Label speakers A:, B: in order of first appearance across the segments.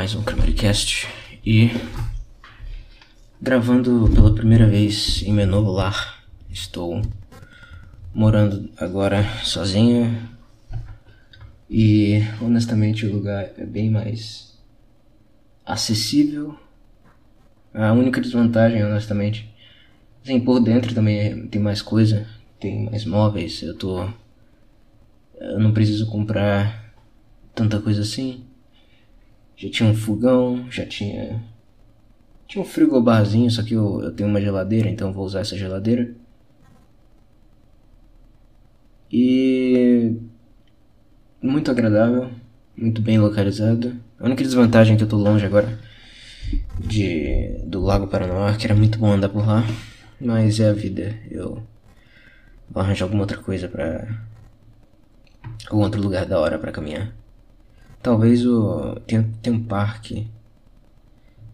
A: mais um Cast e gravando pela primeira vez em meu novo lar. Estou morando agora sozinho e honestamente o lugar é bem mais acessível. A única desvantagem, honestamente, tem por dentro também tem mais coisa, tem mais móveis. Eu tô eu não preciso comprar tanta coisa assim. Já tinha um fogão, já tinha. Tinha um frigobarzinho, só que eu, eu tenho uma geladeira, então vou usar essa geladeira. E. Muito agradável, muito bem localizado. A única desvantagem é que eu tô longe agora de do Lago Paranoá, que era muito bom andar por lá, mas é a vida. Eu vou arranjar alguma outra coisa pra. algum outro lugar da hora para caminhar. Talvez o. Tem, tem um parque.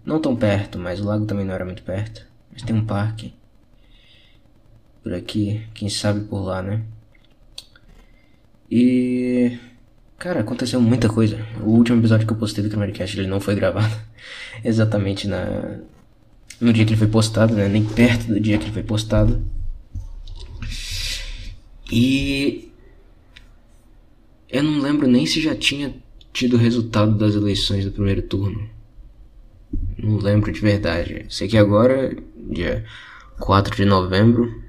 A: Não tão perto, mas o lago também não era muito perto. Mas tem um parque. Por aqui, quem sabe por lá, né? E. Cara, aconteceu muita coisa. O último episódio que eu postei do Cameracast, ele não foi gravado exatamente na no dia que ele foi postado, né? Nem perto do dia que ele foi postado. E eu não lembro nem se já tinha tido o resultado das eleições do primeiro turno. Não lembro de verdade. Sei que agora, dia 4 de novembro,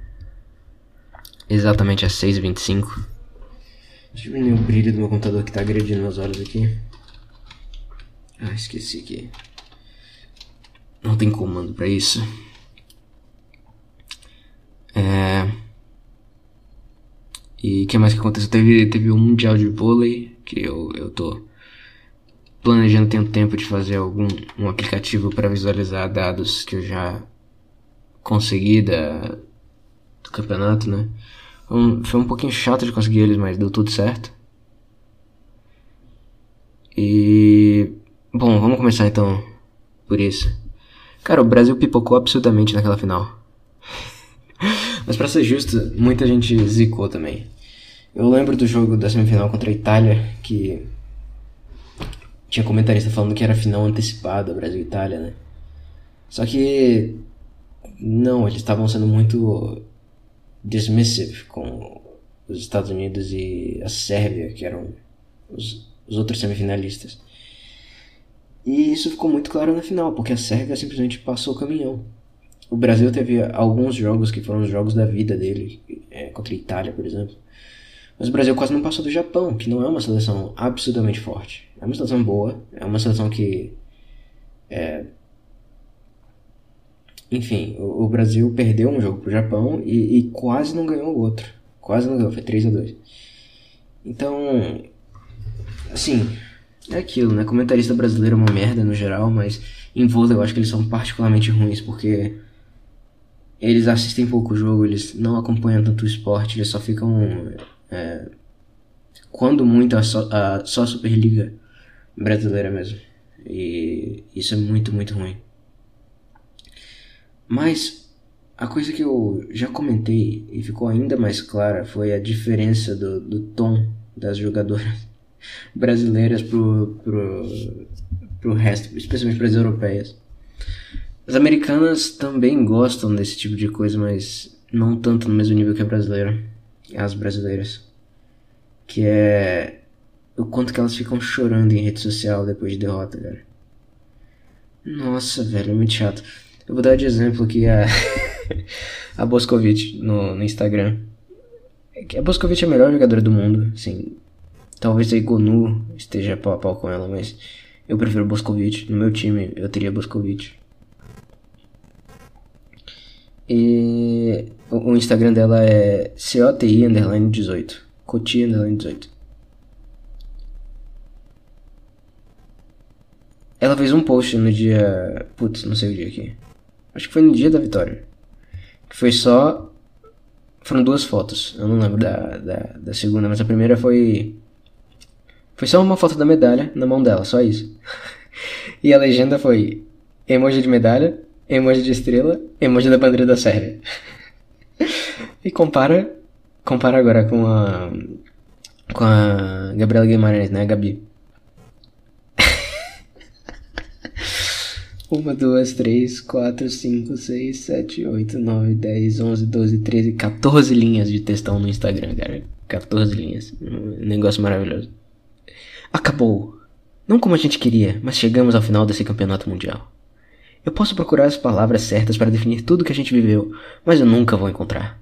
A: exatamente às 6h25. Deixa eu ver o brilho do meu computador que tá agredindo meus olhos aqui. Ah, esqueci que. Não tem comando para isso. É. E o que mais que aconteceu? Teve, teve um mundial de vôlei que eu, eu tô planejando tem um tempo de fazer algum um aplicativo para visualizar dados que eu já consegui da, do campeonato, né? Um, foi um pouquinho chato de conseguir eles, mas deu tudo certo. E bom, vamos começar então por isso. Cara, o Brasil pipocou absurdamente naquela final. mas para ser justo, muita gente zicou também. Eu lembro do jogo da semifinal contra a Itália que tinha comentarista falando que era final antecipada, Brasil e Itália, né? Só que. Não, eles estavam sendo muito dismissive com os Estados Unidos e a Sérvia, que eram os, os outros semifinalistas. E isso ficou muito claro na final, porque a Sérvia simplesmente passou o caminhão. O Brasil teve alguns jogos que foram os jogos da vida dele, é, contra a Itália, por exemplo. Mas o Brasil quase não passou do Japão, que não é uma seleção absolutamente forte. É uma situação boa, é uma situação que. É... Enfim, o, o, Brasil perdeu um jogo pro Japão e, e quase não ganhou o outro. Quase não ganhou, foi 3 a 2 Então. Assim, é aquilo, né? Comentarista brasileiro é uma merda no geral, mas em vôlei eu acho que eles são particularmente ruins porque eles assistem pouco jogo, eles não acompanham tanto o esporte, eles só ficam. É, quando muito a só, a só Superliga brasileira mesmo. E isso é muito, muito ruim. Mas a coisa que eu já comentei e ficou ainda mais clara foi a diferença do, do tom das jogadoras brasileiras pro, pro, pro resto, especialmente para as europeias. As americanas também gostam desse tipo de coisa, mas não tanto no mesmo nível que a brasileira, as brasileiras. Que é o quanto que elas ficam chorando em rede social depois de derrota, cara. Nossa, velho, é muito chato. Eu vou dar de exemplo aqui a, a Boscovich no, no Instagram. É a Boscovich é a melhor jogadora do mundo, assim. Talvez a Igonu esteja pau a pau com ela, mas eu prefiro Boscovich. No meu time, eu teria Boscovich. E o Instagram dela é COTI 18. Coti 18. Ela fez um post no dia. Putz, não sei o dia aqui. Acho que foi no dia da vitória. Que foi só. Foram duas fotos. Eu não lembro da, da, da segunda, mas a primeira foi. Foi só uma foto da medalha na mão dela, só isso. e a legenda foi emoji de medalha, emoji de estrela, emoji da bandeira da Sérvia. e compara compara agora com a com a Gabriela Guimarães, né, Gabi. 1, 2, 3, 4, 5, 6, 7, 8, 9, 10, 11, 12, 13, 14 linhas de textão no Instagram, cara. 14 linhas. Um negócio maravilhoso. Acabou. Não como a gente queria, mas chegamos ao final desse campeonato mundial. Eu posso procurar as palavras certas para definir tudo que a gente viveu, mas eu nunca vou encontrar.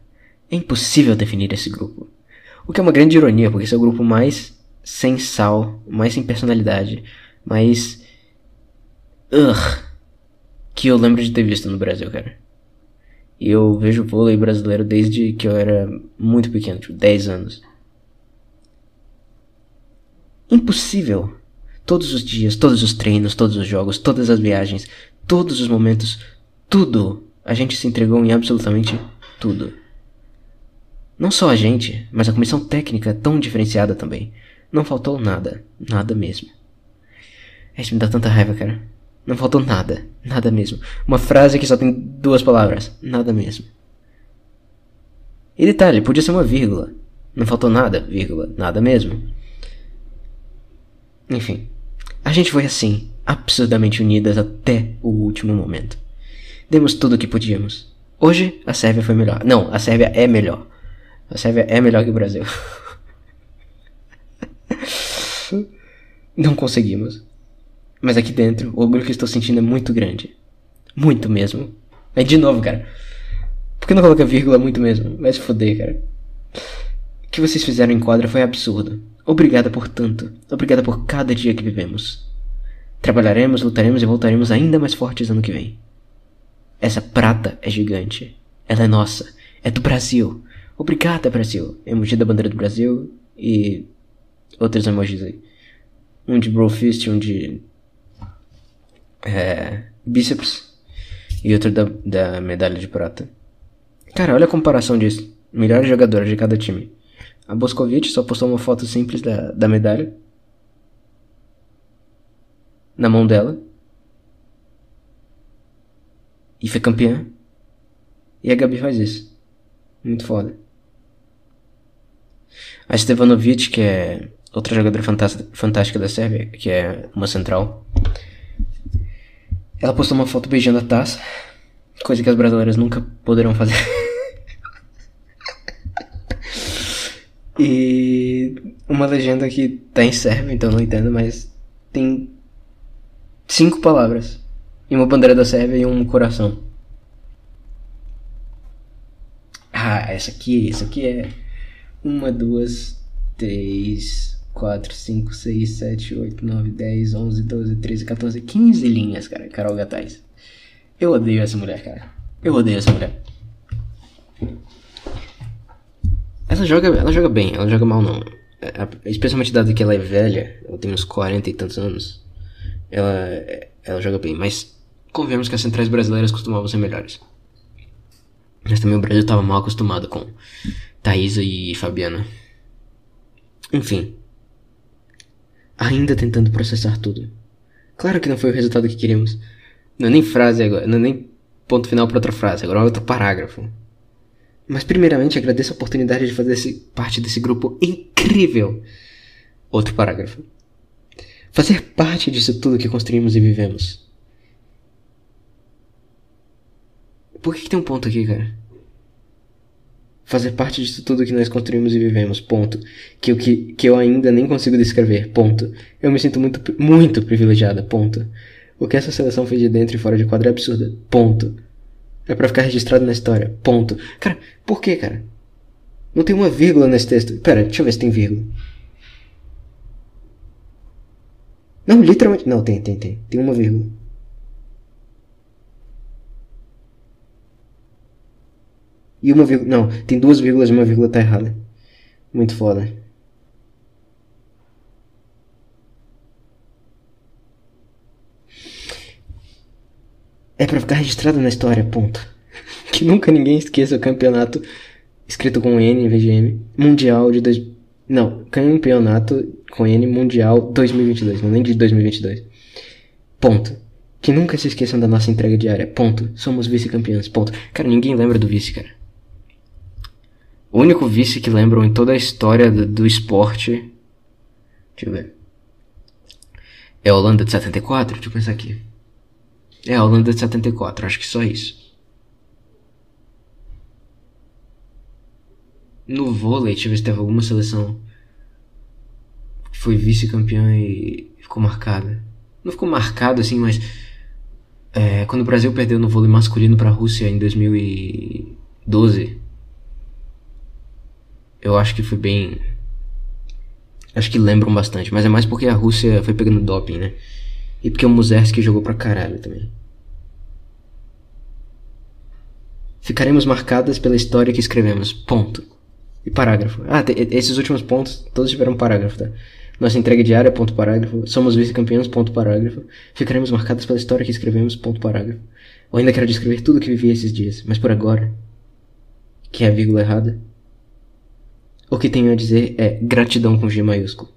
A: É impossível definir esse grupo. O que é uma grande ironia, porque esse é o grupo mais sem sal, mais sem personalidade, mais. Ugh que eu lembro de ter visto no Brasil, cara. Eu vejo vôlei brasileiro desde que eu era muito pequeno, tipo 10 anos. Impossível. Todos os dias, todos os treinos, todos os jogos, todas as viagens, todos os momentos, tudo. A gente se entregou em absolutamente tudo. Não só a gente, mas a comissão técnica tão diferenciada também. Não faltou nada, nada mesmo. Isso me dá tanta raiva, cara. Não faltou nada. Nada mesmo. Uma frase que só tem duas palavras. Nada mesmo. E detalhe, podia ser uma vírgula. Não faltou nada, vírgula. Nada mesmo. Enfim. A gente foi assim, absurdamente unidas até o último momento. Demos tudo o que podíamos. Hoje, a Sérvia foi melhor. Não, a Sérvia é melhor. A Sérvia é melhor que o Brasil. Não conseguimos. Mas aqui dentro, o orgulho que eu estou sentindo é muito grande. Muito mesmo. É de novo, cara. Por que não coloca vírgula muito mesmo? Vai se foder, cara. O que vocês fizeram em quadra foi absurdo. Obrigada por tanto. Obrigada por cada dia que vivemos. Trabalharemos, lutaremos e voltaremos ainda mais fortes ano que vem. Essa prata é gigante. Ela é nossa. É do Brasil. Obrigada, Brasil. Emoji da bandeira do Brasil e outros emojis aí. Um de Brofist, um de é, bíceps e outro da, da medalha de prata. Cara, olha a comparação disso. Melhores jogador de cada time. A Boscovitch só postou uma foto simples da, da medalha. Na mão dela. E foi campeã. E a Gabi faz isso. Muito foda. A Stevanovic, que é outra jogadora fantástica da Sérvia, que é uma central. Ela postou uma foto beijando a taça, coisa que as brasileiras nunca poderão fazer. e uma legenda que tá em sérvio, então não entendo, mas tem cinco palavras e uma bandeira da Sérvia e um coração. Ah, essa aqui, essa aqui é uma, duas, três, 4, 5, 6, 7, 8, 9, 10, 11, 12, 13, 14, 15 linhas, cara. Carol Gatais. Eu odeio essa mulher, cara. Eu odeio essa mulher. Ela joga, ela joga bem, ela joga mal não. É, especialmente dado que ela é velha, ela tem uns 40 e tantos anos. Ela, ela joga bem, mas convenhamos que as centrais brasileiras costumavam ser melhores. Mas também o Brasil estava mal acostumado com Thaisa e Fabiana. Enfim, ainda tentando processar tudo. Claro que não foi o resultado que queríamos. Não é nem frase agora, não é nem ponto final para outra frase, agora é outro parágrafo. Mas primeiramente agradeço a oportunidade de fazer esse, parte desse grupo incrível. Outro parágrafo. Fazer parte disso tudo que construímos e vivemos. Por que, que tem um ponto aqui, cara? fazer parte disso tudo que nós construímos e vivemos, ponto. Que eu, que, que eu ainda nem consigo descrever, ponto. Eu me sinto muito, muito privilegiada, ponto. O que essa seleção fez de dentro e fora de quadro é absurda, ponto. É para ficar registrado na história, ponto. Cara, por que, cara? Não tem uma vírgula nesse texto. Pera, deixa eu ver se tem vírgula. Não, literalmente. Não, tem, tem, tem. Tem uma vírgula. e uma vírgula. Não, tem duas vírgulas e uma vírgula tá errada. Muito foda. É para ficar registrado na história, ponto. que nunca ninguém esqueça o campeonato escrito com N em vez de M, mundial de dois... não, campeonato com N mundial 2022, não nem de 2022. Ponto. Que nunca se esqueçam da nossa entrega diária. Ponto. Somos vice-campeões. Ponto. Cara, ninguém lembra do vice, cara. O único vice que lembram em toda a história do, do esporte. Deixa eu ver. É a Holanda de 74? Deixa eu pensar aqui. É a Holanda de 74, acho que só isso. No vôlei, deixa eu ver se teve alguma seleção que foi vice-campeã e ficou marcada. Não ficou marcado assim, mas. É, quando o Brasil perdeu no vôlei masculino para a Rússia em 2012, eu acho que foi bem. Acho que lembram bastante, mas é mais porque a Rússia foi pegando doping, né? E porque o Muzerski jogou pra caralho também. Ficaremos marcadas pela história que escrevemos. Ponto. E parágrafo. Ah, esses últimos pontos, todos tiveram parágrafo, tá? Nossa entrega diária, ponto parágrafo. Somos vice-campeões, ponto parágrafo. Ficaremos marcadas pela história que escrevemos, ponto parágrafo. Eu ainda quero descrever tudo o que vivi esses dias, mas por agora. Que é a vírgula errada. O que tenho a dizer é gratidão com G maiúsculo.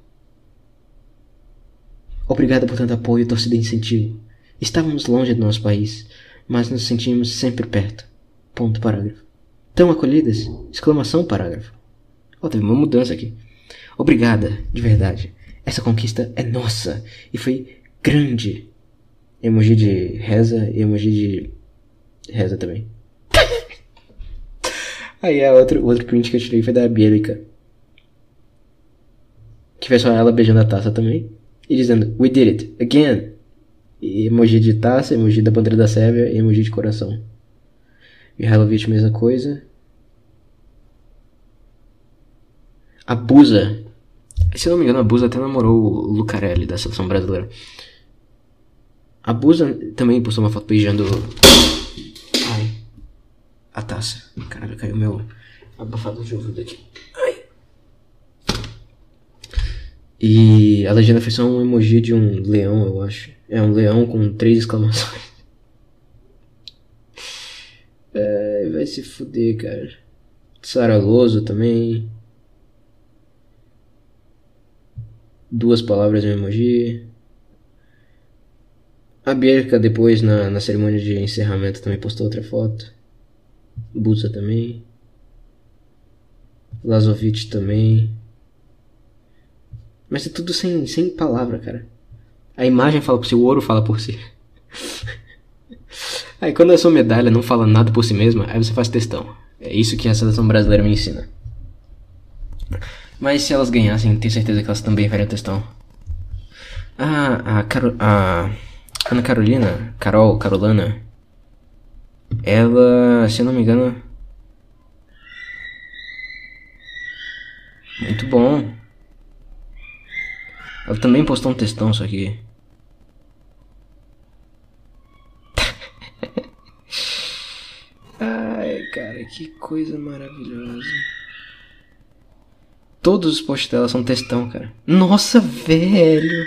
A: Obrigado por tanto apoio, torcida e incentivo. Estávamos longe do nosso país, mas nos sentimos sempre perto. Ponto parágrafo. Tão acolhidas? Exclamação parágrafo. Oh, teve uma mudança aqui. Obrigada, de verdade. Essa conquista é nossa e foi grande. Emoji de reza e emoji de reza também. Aí a é outro, outro print que eu tirei foi da Bielica. Que foi só ela beijando a taça também. E dizendo, we did it, again. E emoji de taça, emoji da bandeira da Sérvia e emoji de coração. Mihailovic, mesma coisa. A Busa. Se eu não me engano, a Busa até namorou o Lucarelli da seleção brasileira. A Busa também postou uma foto beijando a taça. Caralho, caiu meu abafado de ouvido aqui. Ai. E a legenda foi só um emoji de um leão, eu acho. É um leão com três exclamações. É, vai se fuder, cara. Saraloso também. Duas palavras no emoji. A Bierka depois na, na cerimônia de encerramento também postou outra foto. Buta também. Lazovic também. Mas é tudo sem, sem palavra, cara. A imagem fala por si, o ouro fala por si. aí quando a sua medalha não fala nada por si mesma, aí você faz testão. É isso que a seleção brasileira me ensina. Mas se elas ganhassem, tenho certeza que elas também fariam testão. Ah, a, a Ana Carolina, Carol, Carolana, ela, se eu não me engano. Muito bom. Ela também postou um textão isso aqui. Ai, cara, que coisa maravilhosa. Todos os posts dela são textão, cara. Nossa, velho!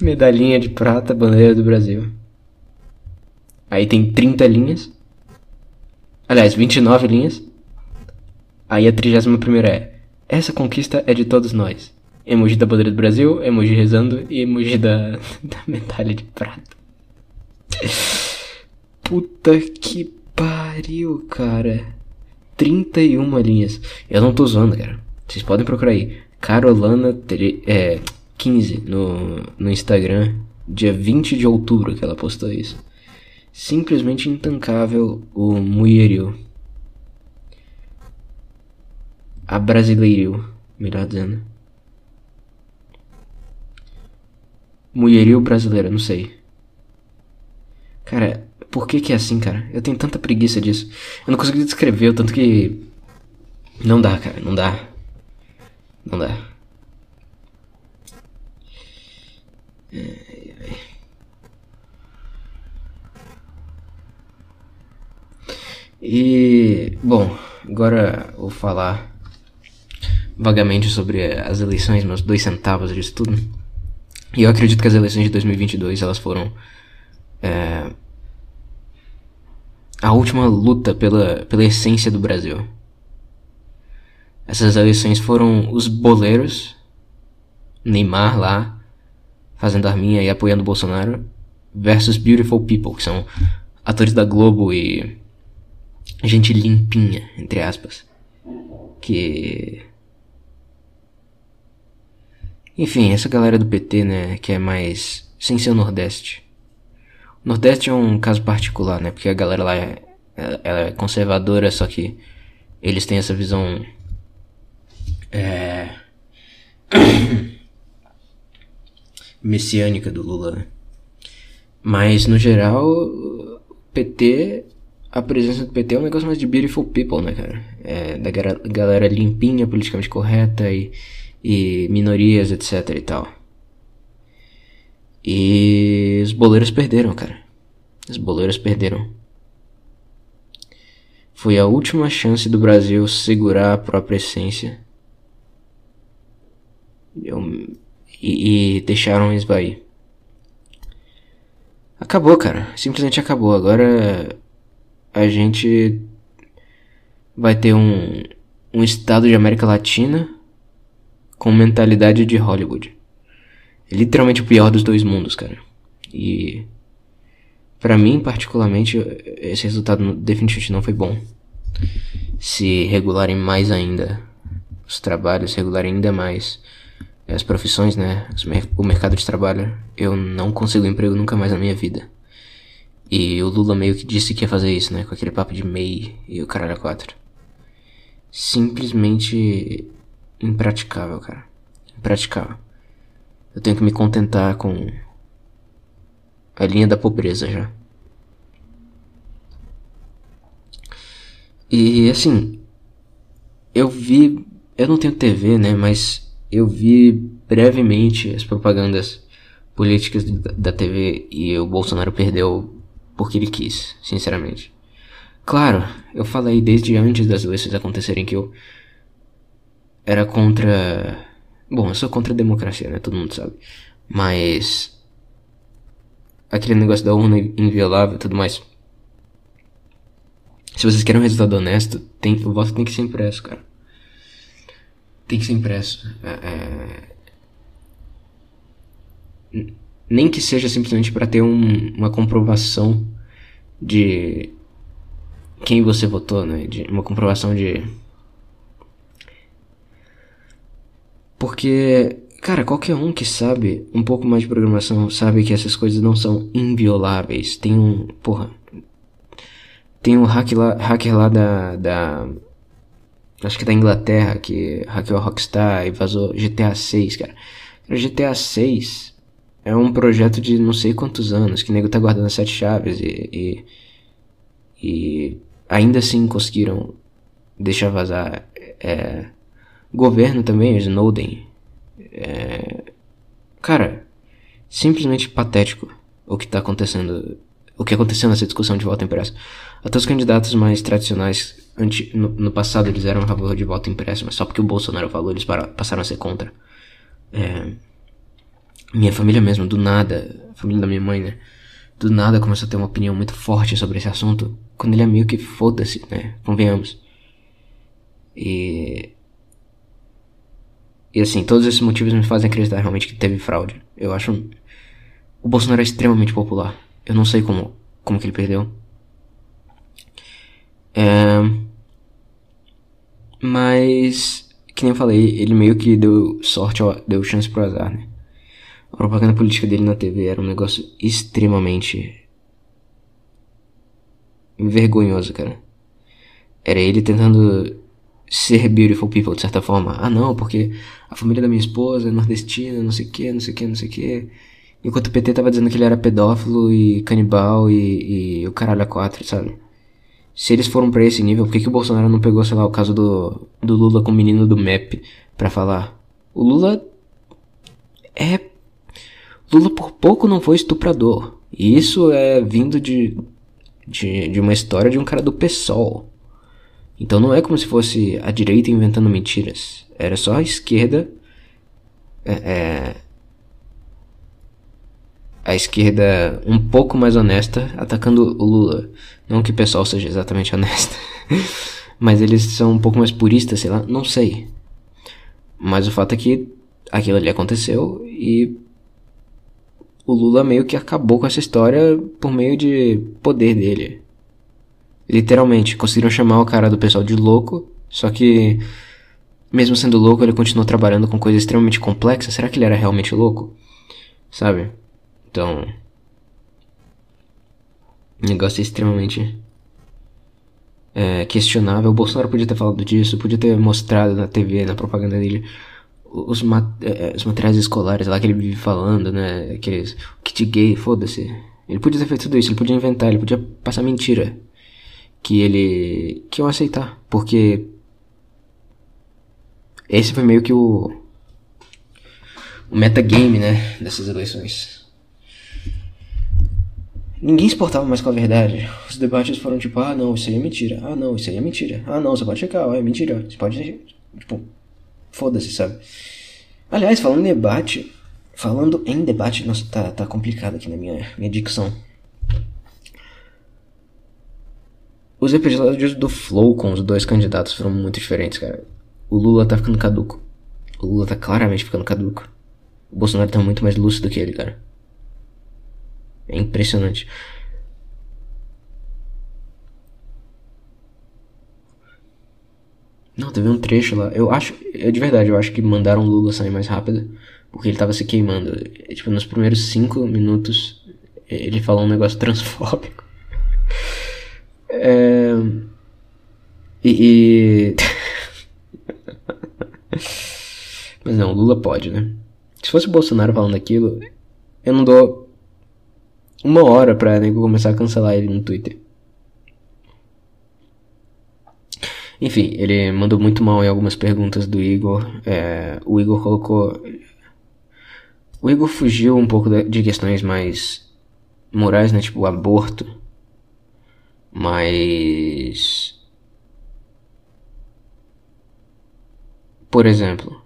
A: Medalhinha de prata, bandeira do Brasil. Aí tem 30 linhas. Aliás, 29 linhas. Aí a 31 é: Essa conquista é de todos nós. Emoji da bandeira do Brasil, emoji rezando e emoji da, da medalha de prata. Puta que pariu, cara. 31 linhas. Eu não tô zoando, cara. Vocês podem procurar aí. Carolana. É, 15 no, no Instagram, dia 20 de outubro que ela postou isso. Simplesmente intancável o mulherio. A brasileiro, melhor dizendo. Mulherio brasileira, não sei. Cara, por que que é assim, cara? Eu tenho tanta preguiça disso. Eu não consigo descrever, o tanto que... Não dá, cara, não dá. Não dá. É, é, é. E, bom, agora vou falar vagamente sobre as eleições, meus dois centavos disso tudo. E eu acredito que as eleições de 2022 elas foram é, a última luta pela, pela essência do Brasil. Essas eleições foram os boleiros, Neymar lá, fazendo arminha e apoiando o Bolsonaro, versus Beautiful People, que são atores da Globo e gente limpinha, entre aspas. Que. Enfim, essa galera do PT, né, que é mais. sem ser o Nordeste. O Nordeste é um caso particular, né, porque a galera lá é, ela é conservadora, só que eles têm essa visão. É, messiânica do Lula. Né? Mas no geral, PT, a presença do PT é um negócio mais de beautiful people, né, cara? É, da galera limpinha, politicamente correta e, e minorias, etc e tal. E os boleiros perderam, cara. Os boleiros perderam. Foi a última chance do Brasil segurar a própria essência. Eu e, e deixaram esvair. Acabou, cara. Simplesmente acabou. Agora a gente vai ter um, um estado de América Latina com mentalidade de Hollywood. É literalmente o pior dos dois mundos, cara. E para mim, particularmente, esse resultado definitivamente não foi bom. Se regularem mais ainda os trabalhos, regularem ainda mais as profissões, né? O mercado de trabalho. Eu não consigo emprego nunca mais na minha vida. E o Lula meio que disse que ia fazer isso, né? Com aquele papo de MEI e o caralho a quatro. Simplesmente impraticável, cara. Impraticável. Eu tenho que me contentar com a linha da pobreza já. E assim, eu vi. Eu não tenho TV, né? Mas eu vi brevemente as propagandas políticas da TV e o Bolsonaro perdeu porque ele quis, sinceramente. Claro, eu falei desde antes das eleições acontecerem que eu era contra. Bom, eu sou contra a democracia, né? Todo mundo sabe. Mas. Aquele negócio da urna inviolável e tudo mais. Se vocês querem um resultado honesto, tem, o voto tem que ser impresso, cara. Tem que ser impresso. É... é nem que seja simplesmente para ter um, uma comprovação de quem você votou, né? De uma comprovação de. Porque, cara, qualquer um que sabe um pouco mais de programação sabe que essas coisas não são invioláveis. Tem um. Porra. Tem um hack lá, hacker lá da, da acho que da Inglaterra, que hackeou Rockstar e vazou GTA 6, cara. GTA 6 é um projeto de não sei quantos anos, que o nego tá guardando as sete chaves e, e, e ainda assim conseguiram deixar vazar. É, governo também, Snowden. É, cara, simplesmente patético o que tá acontecendo, o que aconteceu nessa discussão de volta impressa. Até os candidatos mais tradicionais no, no, passado eles eram a favor de voto impresso, mas só porque o Bolsonaro falou eles para, passaram a ser contra. É, minha família mesmo, do nada, a família da minha mãe, né? Do nada começou a ter uma opinião muito forte sobre esse assunto, quando ele é meio que foda-se, né? Convenhamos. E. E assim, todos esses motivos me fazem acreditar realmente que teve fraude. Eu acho. O Bolsonaro é extremamente popular. Eu não sei como, como que ele perdeu. É. Mas, que nem eu falei, ele meio que deu sorte, deu chance pro azar, né? A propaganda política dele na TV era um negócio extremamente vergonhoso, cara. Era ele tentando ser beautiful people, de certa forma. Ah, não, porque a família da minha esposa é nordestina, não sei o que, não sei o que, não sei o que. Enquanto o PT tava dizendo que ele era pedófilo e canibal e, e o caralho a quatro, sabe? se eles foram para esse nível, por que, que o Bolsonaro não pegou, sei lá, o caso do, do Lula com o menino do MEP para falar? O Lula é. Lula por pouco não foi estuprador. E isso é vindo de, de, de uma história de um cara do PSOL. Então não é como se fosse a direita inventando mentiras. Era só a esquerda. É, é, a esquerda um pouco mais honesta atacando o Lula. Não que o pessoal seja exatamente honesto. mas eles são um pouco mais puristas, sei lá, não sei. Mas o fato é que aquilo ali aconteceu e o Lula meio que acabou com essa história por meio de poder dele. Literalmente, conseguiram chamar o cara do pessoal de louco, só que mesmo sendo louco, ele continuou trabalhando com coisas extremamente complexas. Será que ele era realmente louco? Sabe? Então, Negócio extremamente é, questionável. O Bolsonaro podia ter falado disso, podia ter mostrado na TV, na propaganda dele, os, é, é, os materiais escolares lá que ele vive falando, né? Aqueles kit gay, foda-se. Ele podia ter feito tudo isso, ele podia inventar, ele podia passar mentira. Que ele. que eu aceitar, porque. Esse foi meio que o. o metagame, né? Dessas eleições. Ninguém se portava mais com a verdade. Os debates foram tipo, ah não, isso aí é mentira. Ah não, isso aí é mentira. Ah não, você pode checar, ah, é mentira. Você pode. Tipo, foda-se, sabe? Aliás, falando em debate. Falando em debate, nossa, tá, tá complicado aqui na minha, minha dicção. Os episódios do Flow com os dois candidatos foram muito diferentes, cara. O Lula tá ficando caduco. O Lula tá claramente ficando caduco. O Bolsonaro tá muito mais lúcido que ele, cara. É impressionante. Não, teve um trecho lá. Eu acho, eu é de verdade, eu acho que mandaram o Lula sair mais rápido, porque ele tava se queimando. E, é, tipo, nos primeiros cinco minutos, ele falou um negócio transfóbico. É... E. e... Mas não, o Lula pode, né? Se fosse o Bolsonaro falando aquilo, eu não dou uma hora pra nego começar a cancelar ele no Twitter. Enfim, ele mandou muito mal em algumas perguntas do Igor. É, o Igor colocou. O Igor fugiu um pouco de questões mais morais, né? Tipo, aborto. Mas. Por exemplo,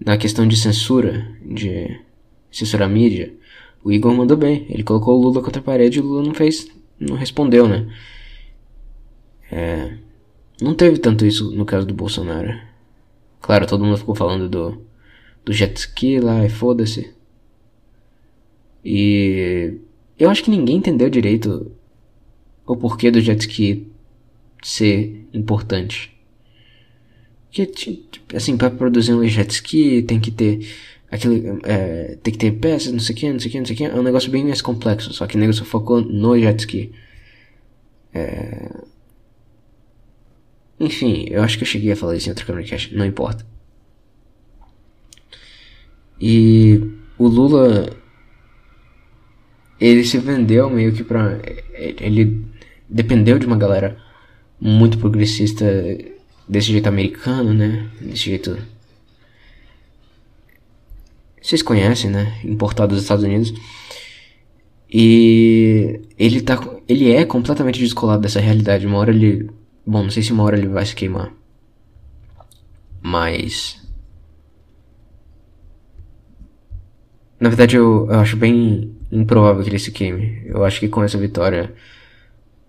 A: na questão de censura, de censurar a mídia. O Igor mandou bem. Ele colocou o Lula contra a parede e o Lula não fez. não respondeu, né? É, não teve tanto isso no caso do Bolsonaro. Claro, todo mundo ficou falando do, do jet ski lá e foda-se. E eu acho que ninguém entendeu direito o porquê do jet ski ser importante. Porque, assim, para produzir um jet ski tem que ter aquele é, tem que ter peças, não sei o que, não sei o que, não sei o que. É um negócio bem mais complexo, só que o negócio focou no jet ski. É... Enfim, eu acho que eu cheguei a falar isso em outro Cameracast, não importa. E o Lula, ele se vendeu meio que pra... Ele dependeu de uma galera muito progressista desse jeito americano, né? Desse jeito vocês conhecem, né? Importado dos Estados Unidos. E ele, tá, ele é completamente descolado dessa realidade. Uma hora ele. Bom, não sei se uma hora ele vai se queimar. Mas. Na verdade, eu, eu acho bem improvável que ele se queime. Eu acho que com essa vitória,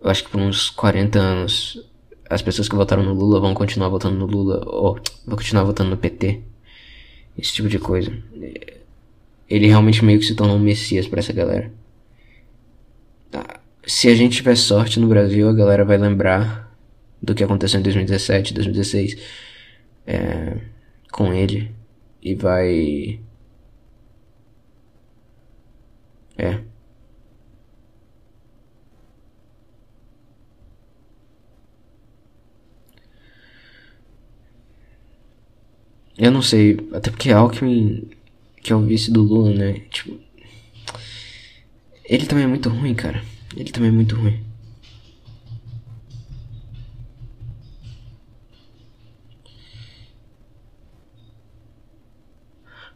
A: eu acho que por uns 40 anos, as pessoas que votaram no Lula vão continuar votando no Lula, ou vão continuar votando no PT esse tipo de coisa. Ele realmente meio que se tornou um messias para essa galera. Tá. Se a gente tiver sorte no Brasil, a galera vai lembrar do que aconteceu em 2017, 2016 é, com ele e vai. É. Eu não sei, até porque é Alckmin, que é o vice do Lula, né? Tipo. Ele também é muito ruim, cara. Ele também é muito ruim.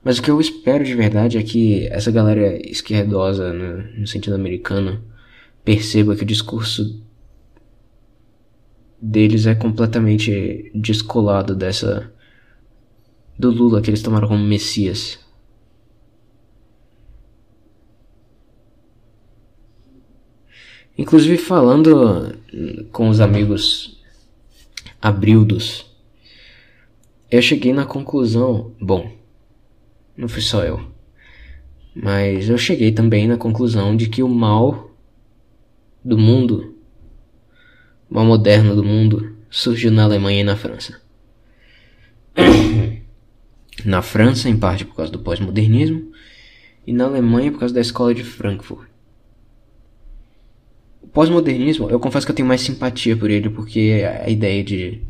A: Mas o que eu espero de verdade é que essa galera esquerdosa, né, no sentido americano, perceba que o discurso deles é completamente descolado dessa do Lula que eles tomaram como Messias. Inclusive falando hum, com os amigos abrildos, eu cheguei na conclusão, bom, não fui só eu, mas eu cheguei também na conclusão de que o mal do mundo, o mal moderno do mundo, surgiu na Alemanha e na França. na França, em parte por causa do pós-modernismo, e na Alemanha por causa da escola de Frankfurt. O pós-modernismo, eu confesso que eu tenho mais simpatia por ele, porque a ideia de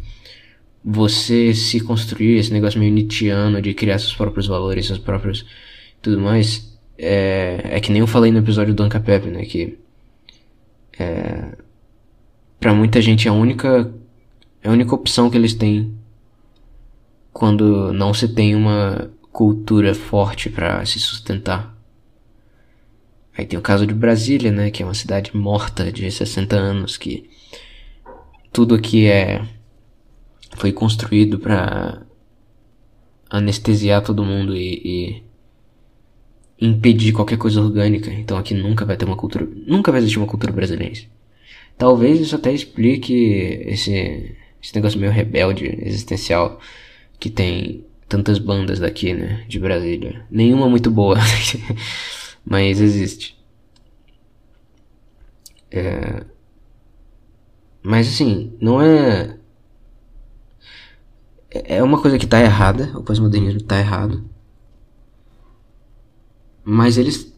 A: você se construir esse negócio meio nietzscheano de criar seus próprios valores, seus próprios tudo mais, é, é que nem eu falei no episódio do Anca Pepe, né, que é, para muita gente a única a única opção que eles têm quando não se tem uma cultura forte para se sustentar. Aí tem o caso de Brasília, né, que é uma cidade morta de 60 anos que tudo aqui é foi construído para anestesiar todo mundo e, e, impedir qualquer coisa orgânica. Então aqui nunca vai ter uma cultura, nunca vai existir uma cultura brasileira. Talvez isso até explique esse, esse negócio meio rebelde existencial que tem tantas bandas daqui, né? De Brasília. Nenhuma muito boa, mas existe. É... Mas assim, não é, é. É uma coisa que tá errada, o pós-modernismo tá errado. Mas eles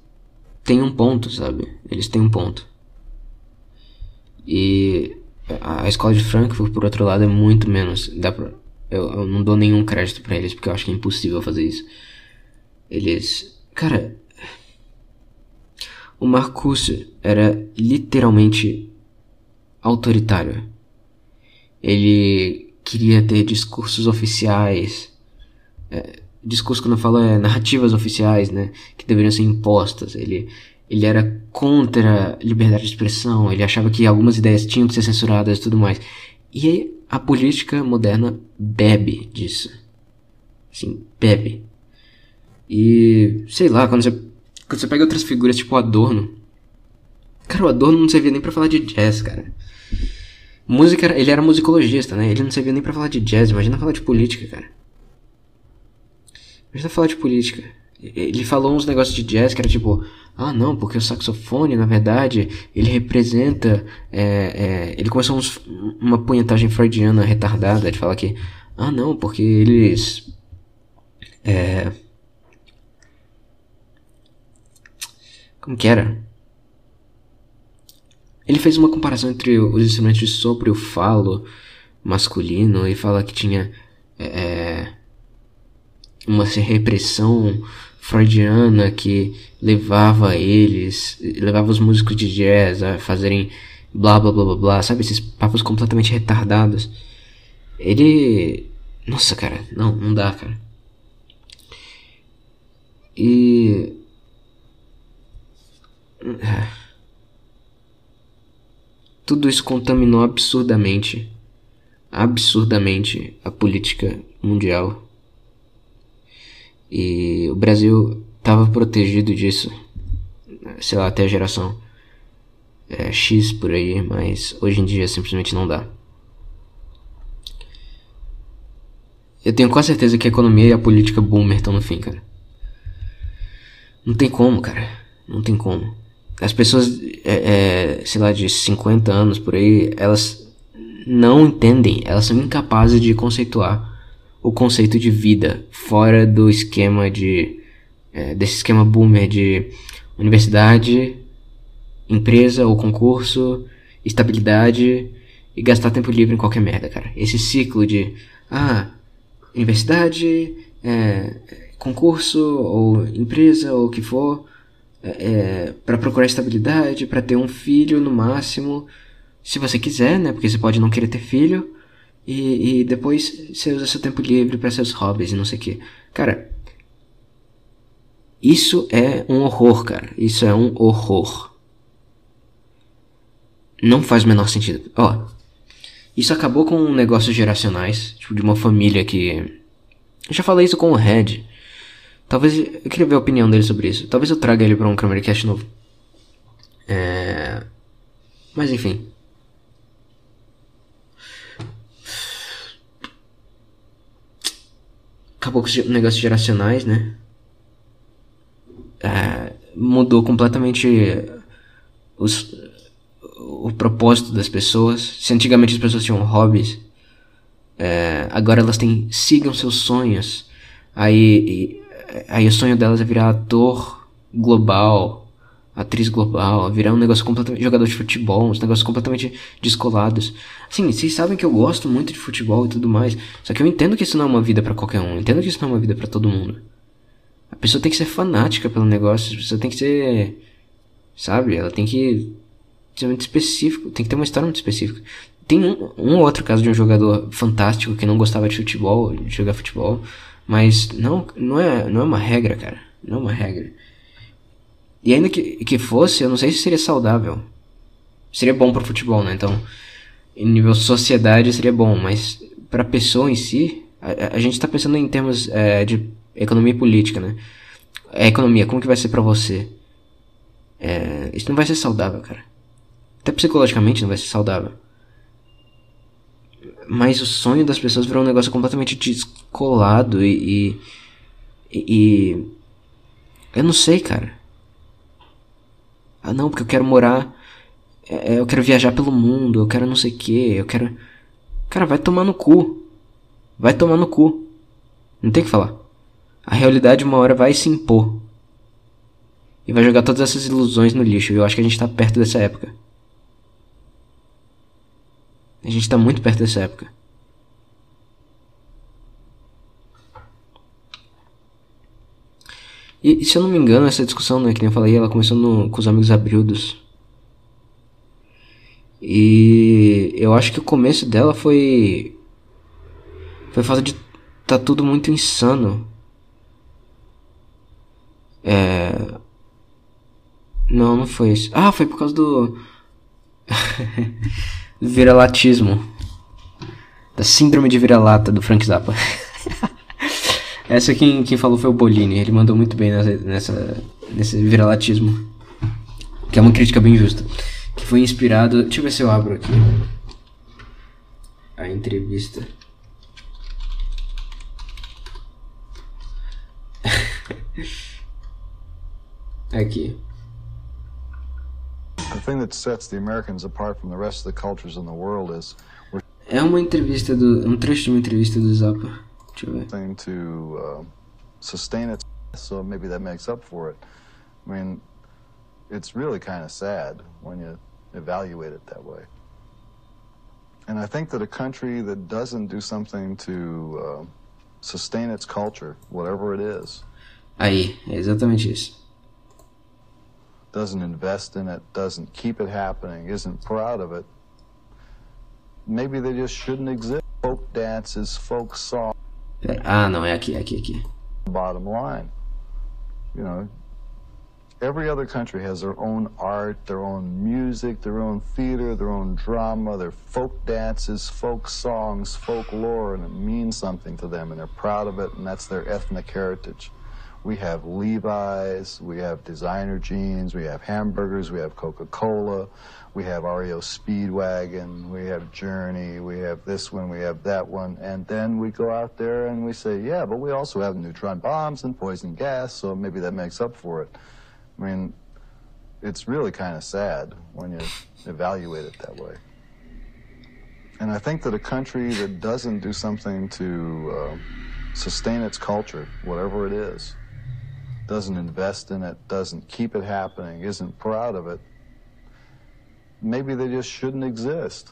A: têm um ponto, sabe? Eles têm um ponto. E a escola de Frankfurt, por outro lado, é muito menos. Dá pra, eu, eu não dou nenhum crédito para eles porque eu acho que é impossível fazer isso. Eles. Cara. O Marcus era literalmente autoritário. Ele queria ter discursos oficiais. É, discurso que eu não falo é narrativas oficiais, né? Que deveriam ser impostas. Ele, ele era contra a liberdade de expressão. Ele achava que algumas ideias tinham que ser censuradas e tudo mais. E a política moderna bebe disso. Assim, bebe. E, sei lá, quando você, quando você pega outras figuras, tipo o Adorno. Cara, o Adorno não servia nem para falar de jazz, cara. Música, ele era musicologista, né? Ele não servia nem para falar de jazz. Imagina falar de política, cara. Imagina falar de política. Ele falou uns negócios de jazz que era tipo, ah não, porque o saxofone, na verdade, ele representa. É, é, ele começou uns, uma punhetagem freudiana retardada de falar que, ah não, porque eles. É, como que era? Ele fez uma comparação entre os instrumentos de sopro e o falo masculino e fala que tinha é, uma repressão freudiana que levava eles, levava os músicos de jazz a fazerem blá blá blá blá blá, sabe? Esses papos completamente retardados. Ele. Nossa, cara, não, não dá, cara. E. É. Tudo isso contaminou absurdamente absurdamente a política mundial e o Brasil estava protegido disso, sei lá, até a geração é, X por aí, mas hoje em dia simplesmente não dá. Eu tenho quase certeza que a economia e a política boomer estão no fim, cara. Não tem como, cara. Não tem como. As pessoas, é, é, sei lá, de 50 anos por aí, elas não entendem, elas são incapazes de conceituar o conceito de vida, fora do esquema de. É, desse esquema boomer de universidade, empresa ou concurso, estabilidade e gastar tempo livre em qualquer merda, cara. Esse ciclo de. Ah, universidade, é, concurso ou empresa ou o que for, é, é para procurar estabilidade, para ter um filho no máximo, se você quiser, né? Porque você pode não querer ter filho e, e depois você usa seu tempo livre para seus hobbies e não sei o que. Cara, isso é um horror, cara. Isso é um horror. Não faz o menor sentido. Ó, isso acabou com negócios geracionais, tipo de uma família que. Eu já falei isso com o Red. Talvez. Eu queria ver a opinião dele sobre isso. Talvez eu traga ele pra um Cameracast novo. É. Mas enfim. acabou com os negócios geracionais, né? É, mudou completamente os, o propósito das pessoas. Se antigamente as pessoas tinham hobbies, é, agora elas têm sigam seus sonhos. Aí, aí o sonho delas é virar ator global atriz global, virar um negócio completamente jogador de futebol, uns negócios completamente descolados. Assim, vocês sabem que eu gosto muito de futebol e tudo mais, só que eu entendo que isso não é uma vida para qualquer um, eu entendo que isso não é uma vida para todo mundo. A pessoa tem que ser fanática pelo negócio, a pessoa tem que ser, sabe, ela tem que ser muito específico, tem que ter uma história muito específica. Tem um, um outro caso de um jogador fantástico que não gostava de futebol, de jogar futebol, mas não, não é, não é uma regra, cara, não é uma regra. E ainda que, que fosse, eu não sei se seria saudável. Seria bom pro futebol, né? Então, em nível sociedade seria bom, mas pra pessoa em si, a, a gente tá pensando em termos é, de economia política, né? A economia, como que vai ser pra você? É, isso não vai ser saudável, cara. Até psicologicamente não vai ser saudável. Mas o sonho das pessoas virou um negócio completamente descolado e, e, e eu não sei, cara. Ah, não, porque eu quero morar. É, eu quero viajar pelo mundo, eu quero não sei o que, eu quero. Cara, vai tomar no cu. Vai tomar no cu. Não tem o que falar. A realidade uma hora vai se impor. E vai jogar todas essas ilusões no lixo. eu acho que a gente tá perto dessa época. A gente tá muito perto dessa época. E se eu não me engano, essa discussão, né, que nem eu falei, ela começou no, com os amigos abrildos. E eu acho que o começo dela foi. Foi fato de. Tá tudo muito insano. É. Não, não foi isso. Ah, foi por causa do. vira-latismo Da síndrome de vira-lata do Frank Zappa. Essa é quem, quem falou foi o Bolini, ele mandou muito bem nessa, nessa nesse viralatismo. Que é uma crítica bem justa. Que foi inspirado. Deixa eu ver se eu abro aqui a entrevista. aqui. É uma entrevista do. um trecho de uma entrevista do Zappa. True. thing to uh, sustain it. So maybe that makes up for it. I mean, it's really kind of sad when you evaluate it that way. And I think that a country that doesn't do something to uh, sustain its culture, whatever it is. exatamente isso. Doesn't invest in it, doesn't keep it happening, isn't proud of it. Maybe they just shouldn't exist. Folk dances, folk songs. Ah, não, é aqui, é aqui, é aqui. Bottom line, you know, every other country has their own art, their own music, their own theater, their own drama, their folk dances, folk songs, folklore, and it means something to them, and they're proud of it, and that's their ethnic heritage. We have Levi's, we have designer jeans, we have hamburgers, we have Coca-Cola, we have REO Speedwagon, we have Journey, we have this one, we have that one. And then we go out there and we say, yeah, but we also have neutron bombs and poison gas, so maybe that makes up for it. I mean, it's really kind of sad when you evaluate it that way. And I think that a country that doesn't do something to uh, sustain its culture, whatever it is, doesn't invest in it, doesn't keep it happening, isn't proud of it, maybe they just shouldn't exist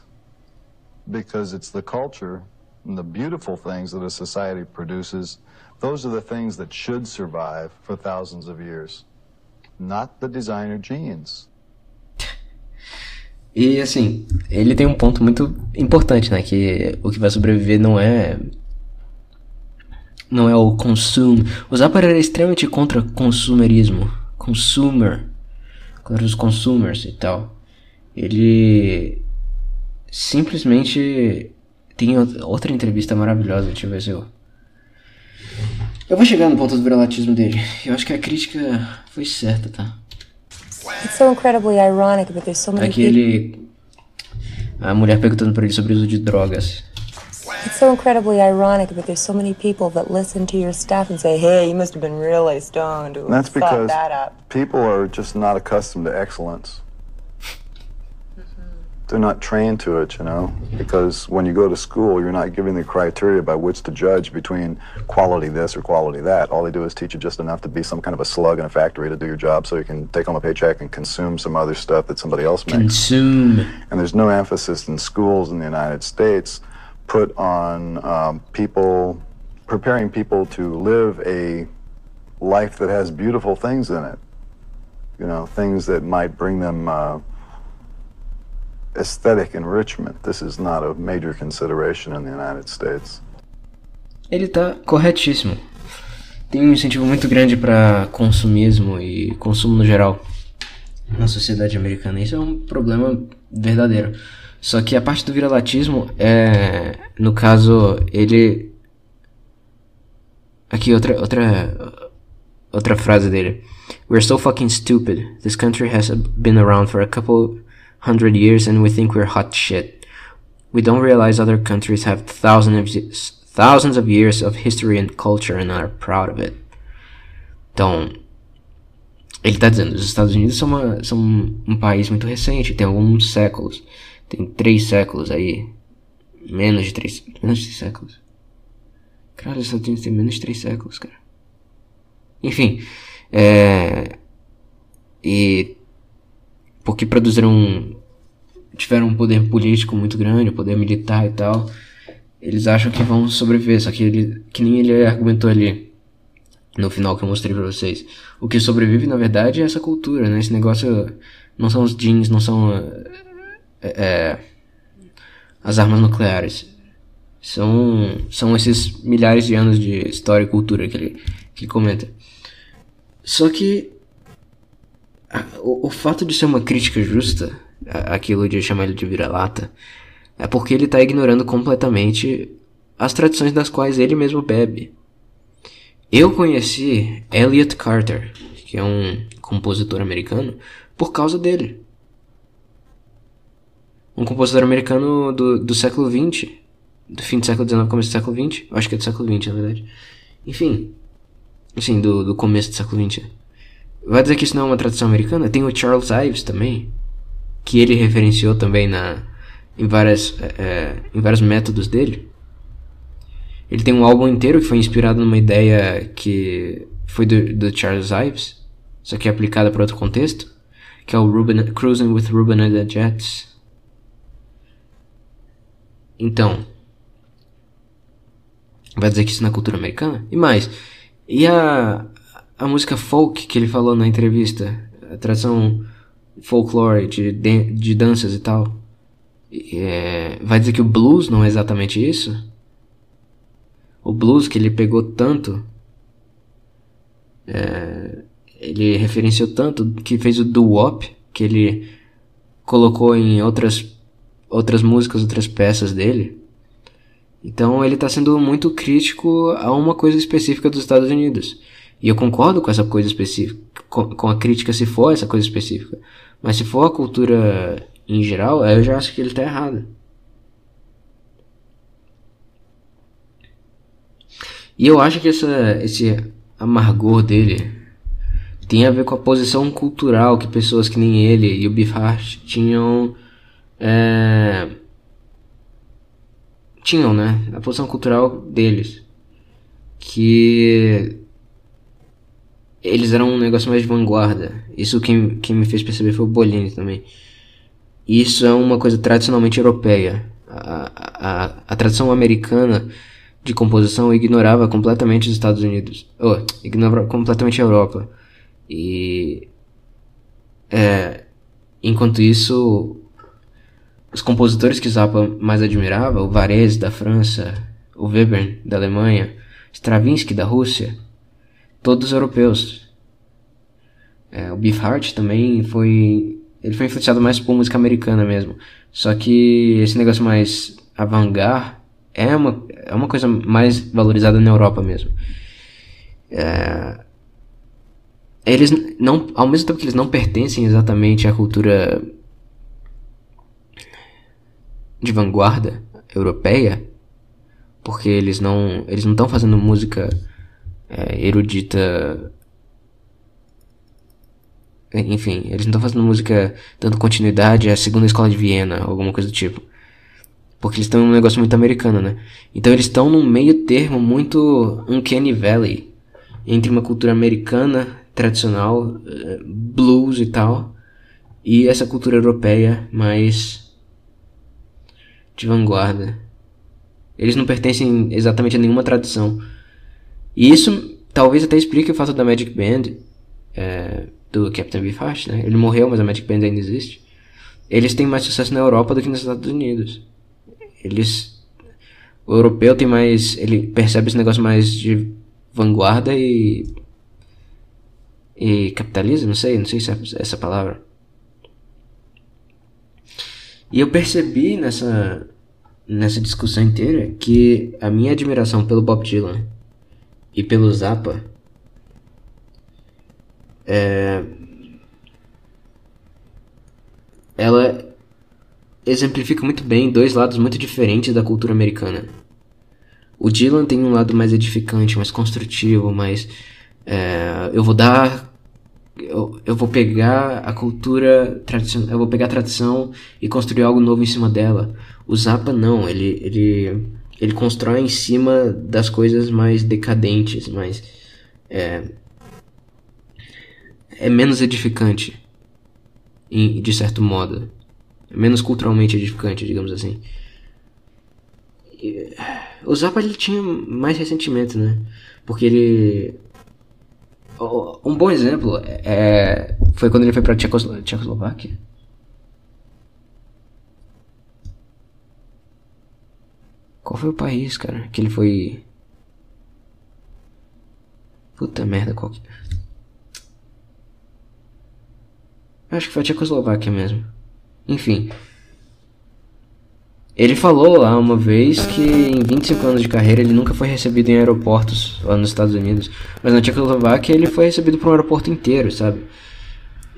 A: because it's the culture and the beautiful things that a society produces. Those are the things that should survive for thousands of years, not the designer genes. E assim, ele tem um ponto muito importante, né? Que o que vai sobreviver não é não é o consume. O para era extremamente contra consumerismo. Consumer. Contra os consumers e tal. Ele simplesmente tem outra entrevista maravilhosa, deixa eu ver se eu. Eu vou chegar no ponto do viralatismo dele. Eu acho que a crítica foi certa, tá? so incredibly ironic, but there's so many Aqui é ele. A mulher perguntando pra ele sobre o uso de drogas. It's so incredibly ironic, but there's so many people that listen to your stuff and say, "Hey, you must have been really stoned." Ooh, That's because that people are just not accustomed to excellence. Mm-hmm. They're not trained to it, you know, because when you go to school, you're not given the criteria by which to judge between quality this or quality that. All they do is teach you just enough to be some kind of a slug in a factory to do your job so you can take home a paycheck and consume some other stuff that somebody else makes. Consume. And there's no emphasis in schools in the United States put on um, people, preparing people to live a life that has beautiful things in it. You know, things that might bring them uh, aesthetic enrichment. This is not a major consideration in the United States. Ele está corretíssimo. Tem um incentivo muito grande para consumismo e consumo no geral na sociedade americana. Isso é um problema verdadeiro. Só que a parte do viralatismo é. No caso, ele. Aqui, outra. Outra, outra frase dele. We're so fucking stupid. This country has been around for a couple hundred years and we think we're hot shit. We don't realize other countries have thousands of, thousands of years of history and culture and are proud of it. Então, ele está dizendo, os Estados Unidos são, uma, são um país muito recente, tem alguns séculos. Tem três séculos aí. Menos de três, menos de três séculos. Caralho, essa tem menos de três séculos, cara. Enfim, é... E... Porque produziram... Tiveram um poder político muito grande, um poder militar e tal. Eles acham que vão sobreviver, só que ele... Que nem ele argumentou ali. No final que eu mostrei pra vocês. O que sobrevive, na verdade, é essa cultura, né? Esse negócio... Não são os jeans, não são é, é, as armas nucleares. São, são esses milhares de anos de história e cultura que ele, que ele comenta. Só que a, o, o, fato de ser uma crítica justa, a, aquilo de chamar ele de vira-lata, é porque ele está ignorando completamente as tradições das quais ele mesmo bebe. Eu conheci Elliot Carter, que é um compositor americano, por causa dele um compositor americano do, do século XX, do fim do século XIX, começo do século XX, acho que é do século XX na verdade. Enfim, assim, do, do começo do século XX. Vai dizer que isso não é uma tradução americana? Tem o Charles Ives também, que ele referenciou também na, em, várias, é, é, em vários métodos dele. Ele tem um álbum inteiro que foi inspirado numa ideia que foi do, do Charles Ives, só que é aplicada para outro contexto, que é o Ruben, Cruising with Ruben and the Jets. Então, vai dizer que isso na é cultura americana? E mais, e a, a música folk que ele falou na entrevista, a tradição folklore de, de, de danças e tal, é, vai dizer que o blues não é exatamente isso? O blues que ele pegou tanto, é, ele referenciou tanto, que fez o doo-wop, que ele colocou em outras outras músicas, outras peças dele. Então ele está sendo muito crítico a uma coisa específica dos Estados Unidos. E eu concordo com essa coisa específica, com, a crítica se for essa coisa específica. Mas se for a cultura em geral, eu já acho que ele está errado. E eu acho que essa, esse amargor dele tem a ver com a posição cultural que pessoas que nem ele e o Bifart tinham é... Tinham, né? A posição cultural deles. Que. Eles eram um negócio mais de vanguarda. Isso quem, quem me fez perceber foi o Bolini também. Isso é uma coisa tradicionalmente europeia. A, a, a, a tradição americana de composição ignorava completamente os Estados Unidos. Oh, ignorava completamente a Europa. E. É, enquanto isso, os compositores que Zappa mais admirava, o Varese da França, o Webern da Alemanha, Stravinsky da Rússia, todos europeus. É, o Beefheart também foi. Ele foi influenciado mais por música americana mesmo. Só que esse negócio mais avant-garde é uma, é uma coisa mais valorizada na Europa mesmo. É, eles não. Ao mesmo tempo que eles não pertencem exatamente à cultura de vanguarda europeia, porque eles não eles não estão fazendo música é, erudita enfim, eles não estão fazendo música dando continuidade à segunda escola de Viena, alguma coisa do tipo. Porque eles estão em um negócio muito americano, né? Então eles estão num meio termo muito uncanny valley entre uma cultura americana tradicional, eh, blues e tal, e essa cultura europeia mais de vanguarda. Eles não pertencem exatamente a nenhuma tradição. E isso talvez até explique o fato da Magic Band, é, do Captain Beefheart, né? Ele morreu, mas a Magic Band ainda existe. Eles têm mais sucesso na Europa do que nos Estados Unidos. Eles... O europeu tem mais... Ele percebe esse negócio mais de vanguarda e... E capitalismo, Não sei, não sei se é essa palavra. E eu percebi nessa nessa discussão inteira que a minha admiração pelo Bob Dylan e pelo Zappa é, ela exemplifica muito bem dois lados muito diferentes da cultura americana. O Dylan tem um lado mais edificante, mais construtivo, mais é, eu vou dar eu, eu vou pegar a cultura tradicional, eu vou pegar a tradição e construir algo novo em cima dela. O Zappa não, ele, ele, ele constrói em cima das coisas mais decadentes, mas É, é menos edificante, em, de certo modo. É menos culturalmente edificante, digamos assim. o Zappa ele tinha mais ressentimento, né? Porque ele. Um bom exemplo é, foi quando ele foi pra Tchecoslo... Tchecoslováquia Qual foi o país, cara? Que ele foi. Puta merda, qual que. Acho que foi a Tchecoslováquia mesmo. Enfim. Ele falou lá uma vez que em 25 anos de carreira ele nunca foi recebido em aeroportos lá nos Estados Unidos, mas na Tchecoslováquia ele foi recebido por um aeroporto inteiro, sabe?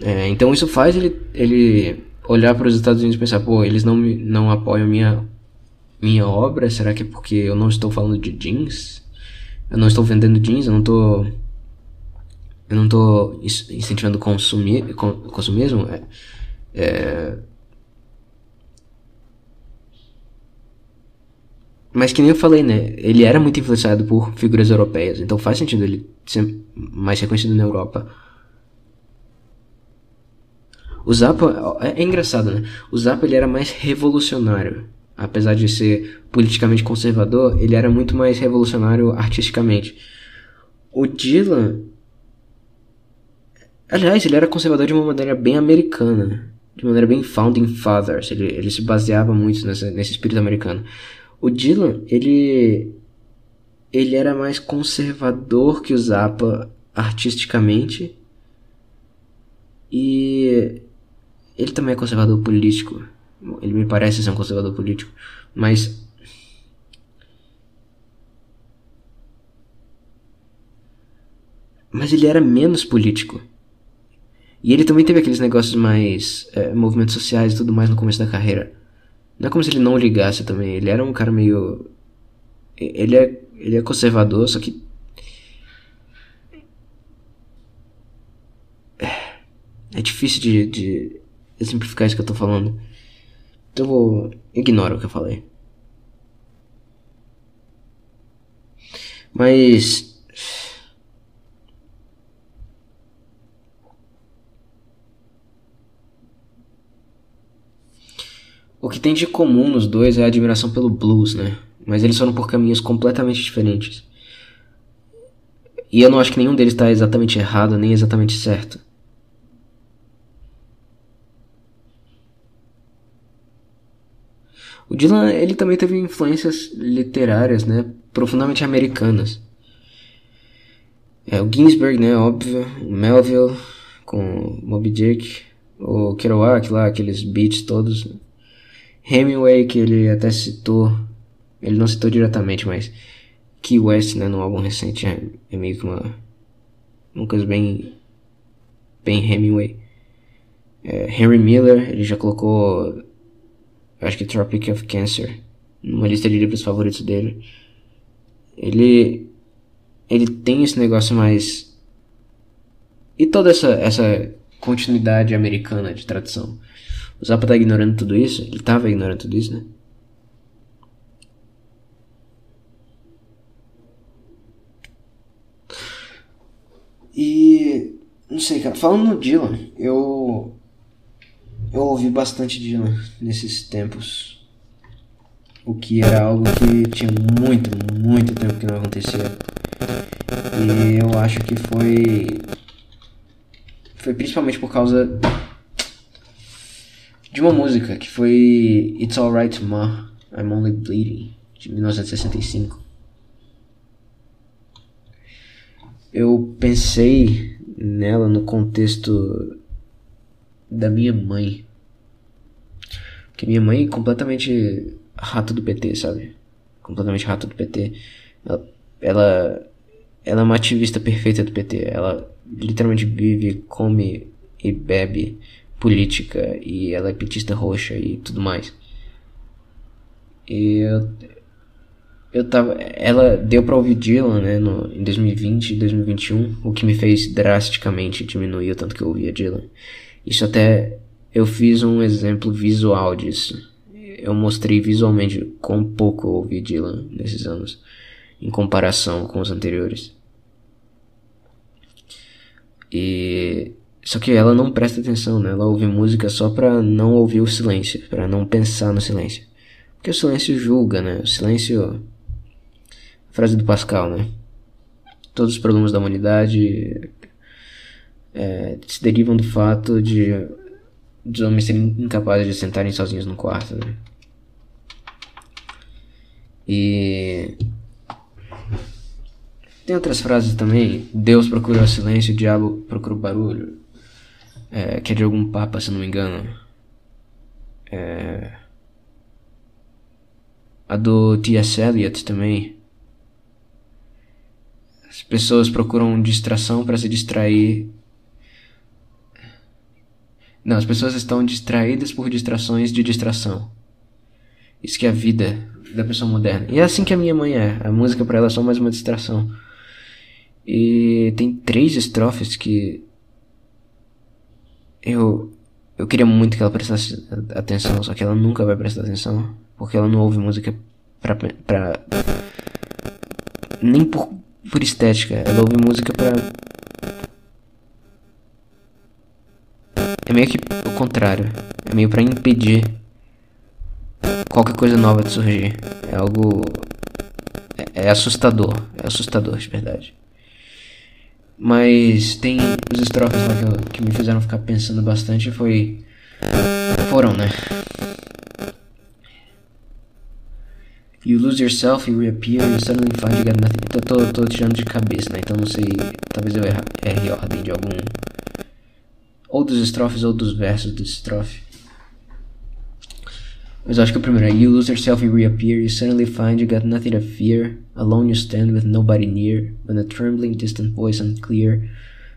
A: É, então isso faz ele, ele olhar para os Estados Unidos e pensar, pô, eles não, não apoiam minha minha obra? Será que é porque eu não estou falando de jeans? Eu não estou vendendo jeans, eu não estou eu não estou incentivando consumir, consumismo. É, é... Mas que nem eu falei, né? Ele era muito influenciado por figuras europeias, então faz sentido ele ser mais reconhecido na Europa. O Zappa é, é engraçado, né? O Zappa ele era mais revolucionário apesar de ser politicamente conservador, ele era muito mais revolucionário artisticamente. O Dylan. Aliás, ele era conservador de uma maneira bem americana, de maneira bem founding fathers. Ele, ele se baseava muito nessa, nesse espírito americano. O Dylan, ele. Ele era mais conservador que o Zappa artisticamente. E. Ele também é conservador político. Ele me parece ser um conservador político, mas. Mas ele era menos político. E ele também teve aqueles negócios mais. É, movimentos sociais e tudo mais no começo da carreira. Não é como se ele não ligasse também. Ele era um cara meio. Ele é, ele é conservador, só que. É difícil de, de simplificar isso que eu tô falando. Eu vou. Ignora o que eu falei. Mas. O que tem de comum nos dois é a admiração pelo blues, né? Mas eles foram por caminhos completamente diferentes. E eu não acho que nenhum deles está exatamente errado nem exatamente certo. O Dylan ele também teve influências literárias, né, profundamente americanas. É, o Ginsberg, né, óbvio, o Melville com Moby Dick, o Kerouac lá, aqueles beats todos. Hemingway que ele até citou, ele não citou diretamente, mas Key West, né, num álbum recente é, é meio que uma, uma coisa bem bem Hemingway. É, Henry Miller, ele já colocou eu acho que Tropic of Cancer, numa lista de livros favoritos dele. Ele ele tem esse negócio mais e toda essa essa continuidade americana de tradição. O Zappa tá ignorando tudo isso, ele tava ignorando tudo isso, né? E não sei, cara, falando no Dylan, eu eu ouvi bastante Dylan nesses tempos. O que era algo que tinha muito, muito tempo que não acontecia. E eu acho que foi. Foi principalmente por causa de uma música que foi It's Alright Ma, I'm Only Bleeding, de 1965. Eu pensei nela no contexto da minha mãe. que minha mãe é completamente rato do PT, sabe? Completamente rato do PT. Ela, ela, ela é uma ativista perfeita do PT. Ela literalmente vive, come e bebe política. E ela é petista roxa e tudo mais. E eu, eu tava. Ela deu pra ouvir Dylan, né, no, em 2020 e 2021, o que me fez drasticamente diminuir o tanto que eu ouvia Dylan. Isso até eu fiz um exemplo visual disso. Eu mostrei visualmente quão pouco eu ouvi Dylan nesses anos, em comparação com os anteriores. E só que ela não presta atenção, né? Ela ouve música só para não ouvir o silêncio, para não pensar no silêncio. Porque o silêncio julga, né? O silêncio. frase do Pascal, né? Todos os problemas da humanidade é, se derivam do fato de os homens serem incapazes de sentarem sozinhos no quarto. Né? E. Tem outras frases também. Deus procura o silêncio, o diabo procura o barulho. É, que é de algum papa, se não me engano. É... A do T.S. Eliot também. As pessoas procuram distração para se distrair não, as pessoas estão distraídas por distrações de distração. Isso que é a vida da pessoa moderna. E é assim que a minha mãe é. A música para ela é só mais uma distração. E tem três estrofes que eu eu queria muito que ela prestasse atenção, só que ela nunca vai prestar atenção, porque ela não ouve música pra, pra nem por, por estética, ela ouve música pra É meio que o contrário. É meio para impedir qualquer coisa nova de surgir. É algo. É, é assustador. É assustador, de verdade. Mas tem os estrofes lá que, eu, que me fizeram ficar pensando bastante foi. Foram, né? You lose yourself, you reappear, you suddenly find you got nothing. Tô, tô, tô tirando de cabeça, né? Então não sei. Talvez eu erre ordem de algum ou dos estrofes ou dos versos do estrofe. Mas acho que o primeiro é You lose yourself, you reappear, you suddenly find you got nothing to fear. Alone you stand with nobody near. When a trembling distant voice unclear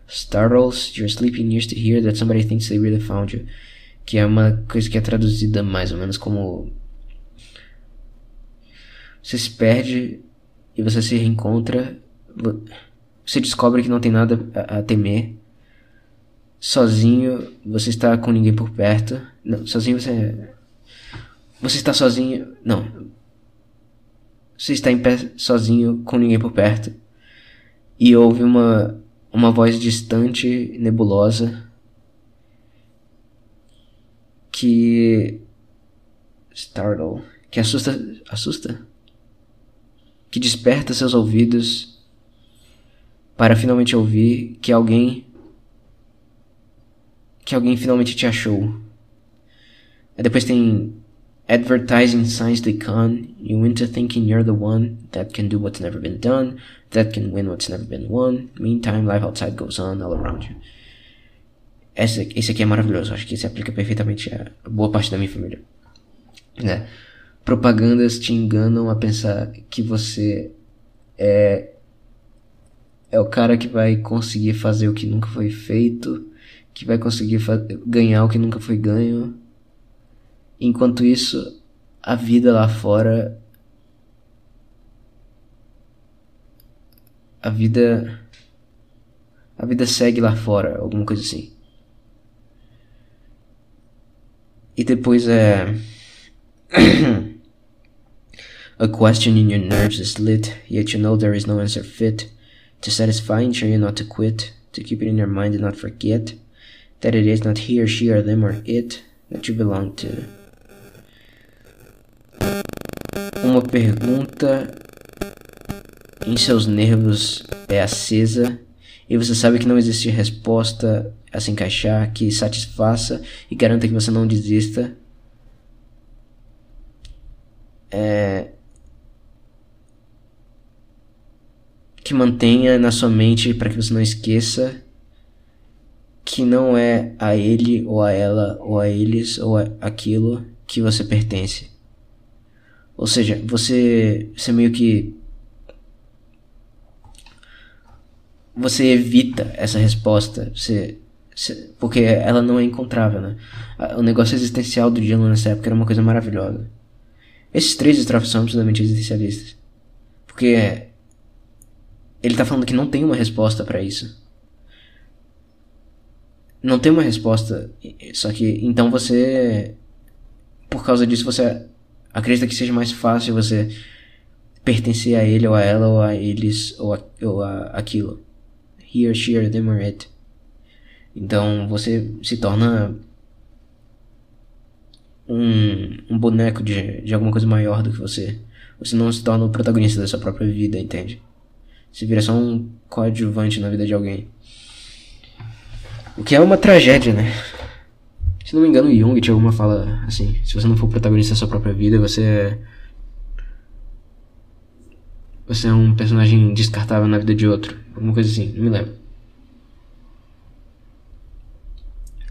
A: startles your sleeping ears to hear that somebody thinks they really found you. Que é uma coisa que é traduzida mais ou menos como. Você se perde e você se reencontra. Você descobre que não tem nada a, a temer sozinho, você está com ninguém por perto. Não, sozinho você. É- você está sozinho. Não. Você está em pé sozinho, com ninguém por perto. E ouve uma, uma voz distante, nebulosa. Que. Startle. Que assusta. Assusta? Que desperta seus ouvidos para finalmente ouvir que alguém que alguém finalmente te achou. Aí depois tem Advertising signs they can, you into thinking you're the one that can do what's never been done, that can win what's never been won. Meantime, life outside goes on all around you. Esse, esse aqui é maravilhoso, acho que se aplica perfeitamente a boa parte da minha família. Né? Propagandas te enganam a pensar que você é, é o cara que vai conseguir fazer o que nunca foi feito que vai conseguir ganhar o que nunca foi ganho. Enquanto isso, a vida lá fora. A vida. A vida segue lá fora, alguma coisa assim. E depois é. a question in your nerves is lit, yet you know there is no answer fit. To satisfy, ensure you not to quit, to keep it in your mind and not forget that it is not he or she or them or it that you belong to. Uma pergunta em seus nervos é acesa e você sabe que não existe resposta a se encaixar que satisfaça e garanta que você não desista. É, que mantenha na sua mente para que você não esqueça que não é a ele ou a ela ou a eles ou a aquilo que você pertence. Ou seja, você, você meio que. Você evita essa resposta, você, você, porque ela não é encontrável, né? O negócio existencial do Dylan nessa época era uma coisa maravilhosa. Esses três estrofes são absolutamente existencialistas. Porque ele tá falando que não tem uma resposta para isso não tem uma resposta. Só que então você, por causa disso, você acredita que seja mais fácil você pertencer a ele ou a ela ou a eles ou a, ou a aquilo. He or she or them or it. Então você se torna um, um boneco de, de alguma coisa maior do que você. Você não se torna o protagonista da sua própria vida, entende? Você vira só um coadjuvante na vida de alguém. O que é uma tragédia, né? Se não me engano, Jung tinha alguma fala assim: se você não for protagonista da sua própria vida, você é. Você é um personagem descartável na vida de outro. Alguma coisa assim, não me lembro.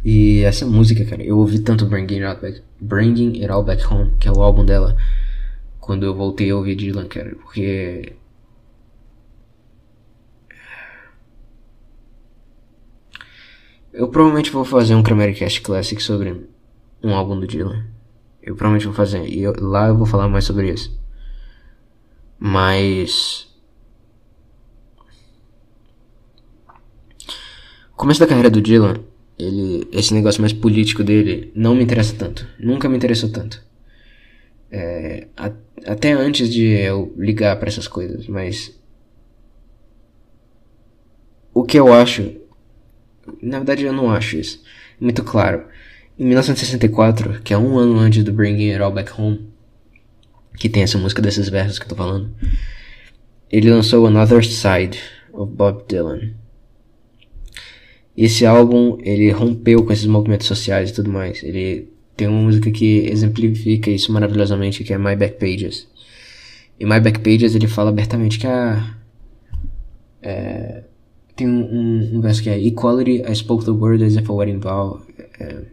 A: E essa música, cara, eu ouvi tanto Bringing It All Back, Bringing It All Back Home, que é o álbum dela, quando eu voltei a ouvir Dylan, cara, porque Eu provavelmente vou fazer um Cramericast Classic sobre um álbum do Dylan. Eu provavelmente vou fazer. E eu, lá eu vou falar mais sobre isso. Mas. O começo da carreira do Dylan, ele, esse negócio mais político dele, não me interessa tanto. Nunca me interessou tanto. É, a, até antes de eu ligar para essas coisas, mas. O que eu acho na verdade, eu não acho isso muito claro. Em 1964, que é um ano antes do Bringing It All Back Home, que tem essa música desses versos que eu tô falando, ele lançou Another Side of Bob Dylan. Esse álbum, ele rompeu com esses movimentos sociais e tudo mais. Ele tem uma música que exemplifica isso maravilhosamente, que é My Back Pages. e My Back Pages ele fala abertamente que a é, tem um, um, um verso que é Equality, I spoke the word as if a wedding vow. Eh,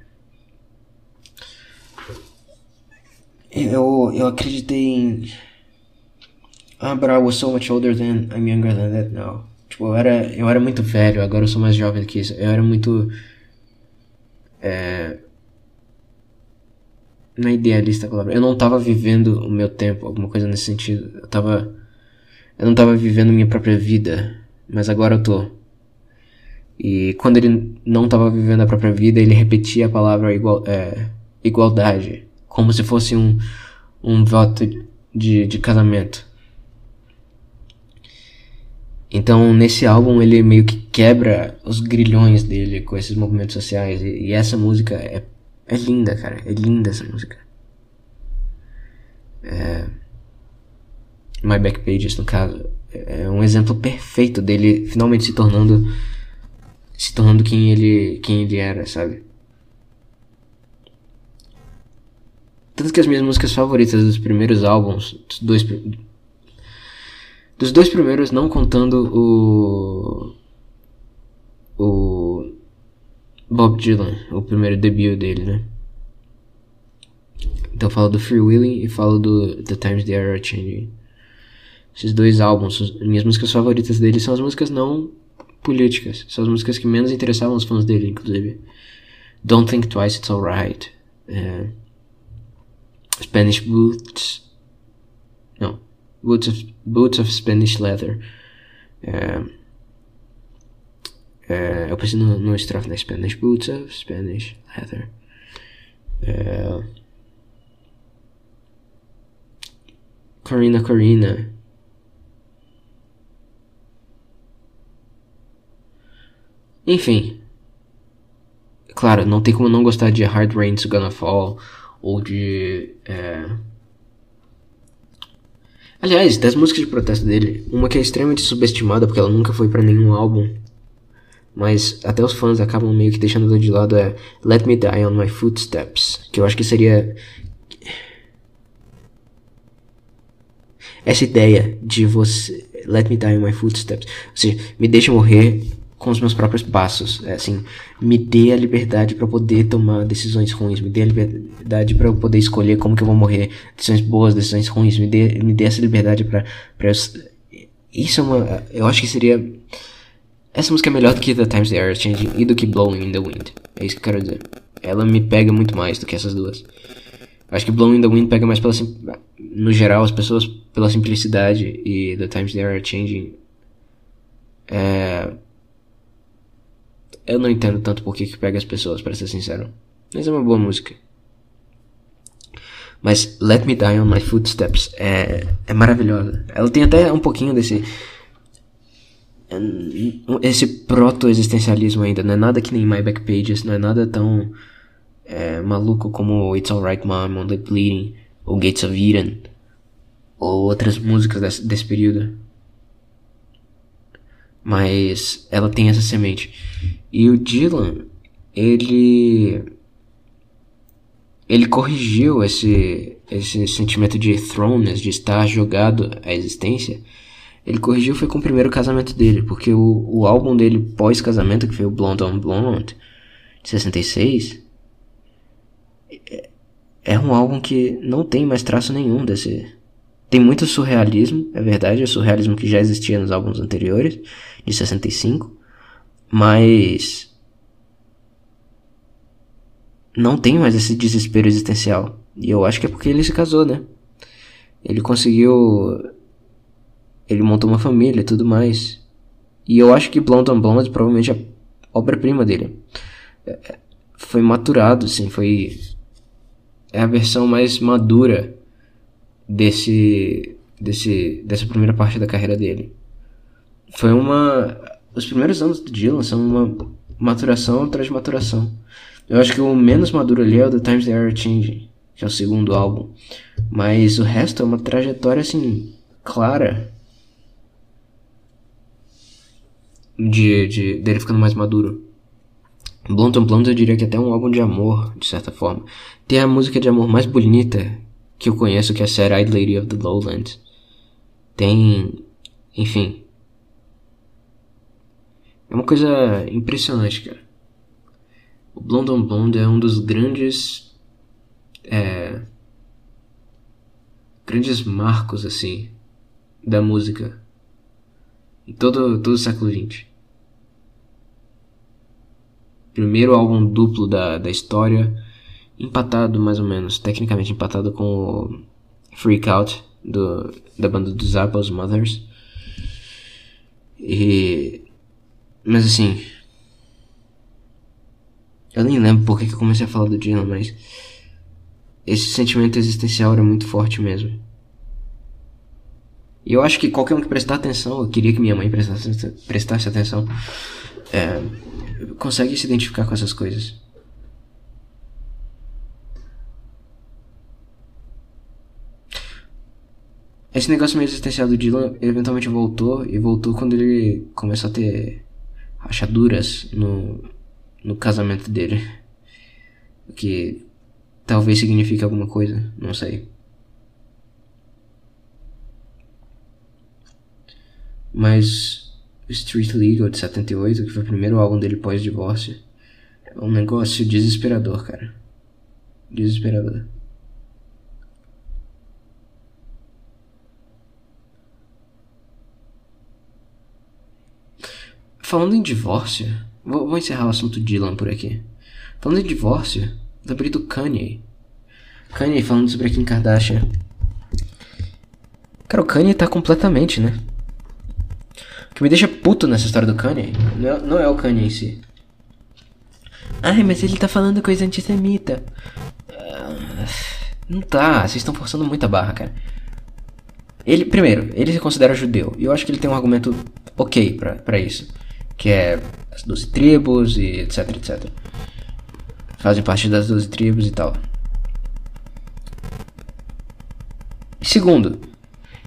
A: eh, eu, eu acreditei em. Ah, but I was so much older than. I'm younger than that now. Tipo, eu era, eu era muito velho, agora eu sou mais jovem do que isso. Eu era muito. Eh, é, na idealista a palavra. Eu não tava vivendo o meu tempo, alguma coisa nesse sentido. Eu tava. Eu não tava vivendo minha própria vida mas agora eu tô. E quando ele não estava vivendo a própria vida, ele repetia a palavra igual, é, igualdade, como se fosse um, um voto de, de casamento. Então, nesse álbum, ele meio que quebra os grilhões dele com esses movimentos sociais. E, e essa música é, é linda, cara. É linda essa música. É... My Back Pages, no caso. É, é um exemplo perfeito dele finalmente se tornando se tornando quem ele quem ele era, sabe? Tanto que as minhas músicas favoritas dos primeiros álbuns, dos dois dos dois primeiros não contando o o Bob Dylan, o primeiro debut dele, né? Então eu falo do Free Willing e falo do The Times They Are Changing esses dois álbuns, minhas músicas favoritas dele são as músicas não políticas, são as músicas que menos interessavam os fãs dele, inclusive. Don't Think Twice, It's Alright. É, Spanish Boots. Não. Boots of, boots of Spanish Leather. É, é, eu pensei no, no estrofe, né? Spanish Boots of Spanish Leather. É, Corina Corina. Enfim. Claro, não tem como não gostar de Hard Rain, to Gonna Fall ou de. É... Aliás, das músicas de protesto dele, uma que é extremamente subestimada porque ela nunca foi para nenhum álbum, mas até os fãs acabam meio que deixando de lado é Let Me Die on My Footsteps, que eu acho que seria essa ideia de você Let Me Die on My Footsteps, ou seja, me deixa morrer com os meus próprios passos. É, assim, me dê a liberdade para poder tomar decisões ruins, me dê a liberdade para eu poder escolher como que eu vou morrer, decisões boas, decisões ruins, me dê, me dê essa liberdade para para isso é uma eu acho que seria essa música é melhor do que The Times They Are Changing e do que Blowing in the Wind. É isso que eu quero dizer. Ela me pega muito mais do que essas duas. Acho que Blowing in the Wind pega mais pela no geral as pessoas pela simplicidade e The Times They Are Changing é, eu não entendo tanto por que que pega as pessoas, para ser sincero. Mas é uma boa música. Mas Let Me Die on My Footsteps é, é maravilhosa. Ela tem até um pouquinho desse. Esse proto-existencialismo ainda. Não é nada que nem My Back Pages, não é nada tão é, maluco como It's Alright Mom, the Bleeding, ou Gates of Eden, ou outras músicas desse, desse período. Mas ela tem essa semente. E o Dylan, ele. Ele corrigiu esse, esse sentimento de throneness, de estar jogado à existência. Ele corrigiu foi com o primeiro casamento dele, porque o, o álbum dele pós-casamento, que foi o Blonde on Blonde, de 66, é, é um álbum que não tem mais traço nenhum desse. Tem muito surrealismo, é verdade, é surrealismo que já existia nos álbuns anteriores, de 65, mas não tem mais esse desespero existencial. E eu acho que é porque ele se casou, né? Ele conseguiu. Ele montou uma família e tudo mais. E eu acho que Blonde on Blonde provavelmente a é obra-prima dele. É, é, foi maturado, assim, foi. É a versão mais madura desse, desse, dessa primeira parte da carreira dele foi uma. Os primeiros anos do Dylan são uma maturação atrás de maturação. Eu acho que o menos maduro ali é o The Times They Are Changing, que é o segundo álbum. Mas o resto é uma trajetória assim, clara. De, de dele ficando mais maduro. Blunt and Blunt eu diria que é até um álbum de amor, de certa forma. Tem a música de amor mais bonita que eu conheço, que é Sad Eyed Lady of the Lowlands. Tem. Enfim, é uma coisa impressionante, cara. O Blonde on Blonde é um dos grandes. É, grandes marcos, assim. Da música. Em todo, todo o século XX. Primeiro álbum duplo da, da história. Empatado, mais ou menos. Tecnicamente empatado com o Freak Out do, da banda dos Apples Mothers. E mas assim. Eu nem lembro porque que eu comecei a falar do Dylan, mas. Esse sentimento existencial era muito forte mesmo. E eu acho que qualquer um que prestar atenção, eu queria que minha mãe prestasse, prestasse atenção, é, consegue se identificar com essas coisas. Esse negócio meio existencial do Dylan eventualmente voltou, e voltou quando ele começou a ter rachaduras no, no casamento dele. O que talvez signifique alguma coisa, não sei. Mas Street Legal de 78, que foi o primeiro álbum dele pós-divórcio, é um negócio desesperador, cara. Desesperador. Falando em divórcio, vou, vou encerrar o assunto Dylan por aqui. Falando em divórcio, lembrei do Kanye. Kanye falando sobre a Kim Kardashian. Cara, o Kanye tá completamente, né? O que me deixa puto nessa história do Kanye não é, não é o Kanye em si. Ai, mas ele tá falando coisa antissemita. Ah, não tá, vocês estão forçando muita barra, cara. Ele, primeiro, ele se considera judeu. E eu acho que ele tem um argumento ok para isso que é as 12 tribos e etc, etc. Fazem parte das 12 tribos e tal. Segundo,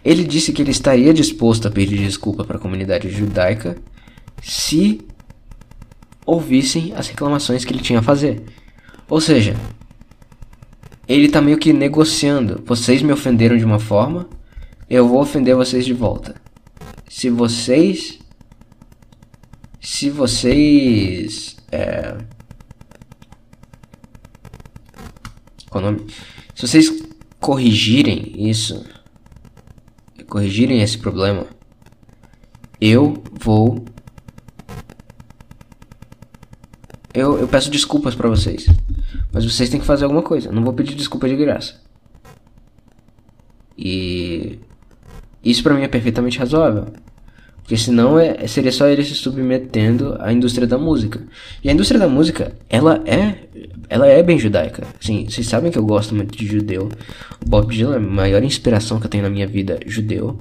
A: ele disse que ele estaria disposto a pedir desculpa para a comunidade judaica se ouvissem as reclamações que ele tinha a fazer. Ou seja, ele tá meio que negociando. Vocês me ofenderam de uma forma, eu vou ofender vocês de volta. Se vocês se vocês. É, qual o nome? Se vocês corrigirem isso, corrigirem esse problema, eu vou. Eu, eu peço desculpas para vocês. Mas vocês têm que fazer alguma coisa. Eu não vou pedir desculpa de graça. E. Isso para mim é perfeitamente razoável. Porque senão é, seria só ele se submetendo à indústria da música. E a indústria da música, ela é ela é bem judaica. Assim, vocês sabem que eu gosto muito de judeu. O Bob Dylan é a maior inspiração que eu tenho na minha vida, judeu.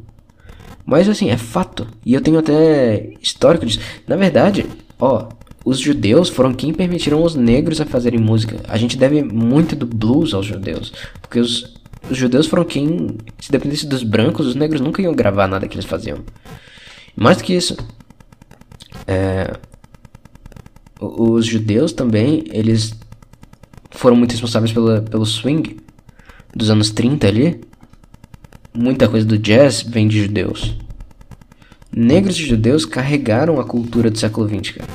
A: Mas assim, é fato. E eu tenho até histórico disso. Na verdade, ó, os judeus foram quem permitiram os negros a fazerem música. A gente deve muito do blues aos judeus. Porque os, os judeus foram quem, se dependesse dos brancos, os negros nunca iam gravar nada que eles faziam. Mais do que isso, é, os judeus também, eles foram muito responsáveis pela, pelo swing dos anos 30 ali. Muita coisa do jazz vem de judeus. Negros e judeus carregaram a cultura do século XX, cara.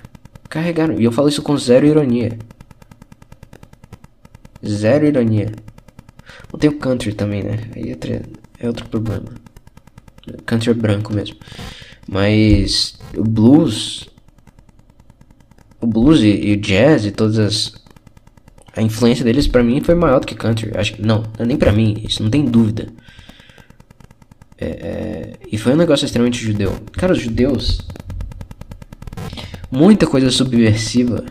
A: Carregaram. E eu falo isso com zero ironia. Zero ironia. Não tem o country também, né? Aí é, é outro problema. Country é branco mesmo. Mas o blues, o blues e, e o jazz e todas as a influência deles para mim foi maior do que country. Acho que não, é nem para mim, isso não tem dúvida. É, é, e foi um negócio extremamente judeu. Cara, os judeus, muita coisa subversiva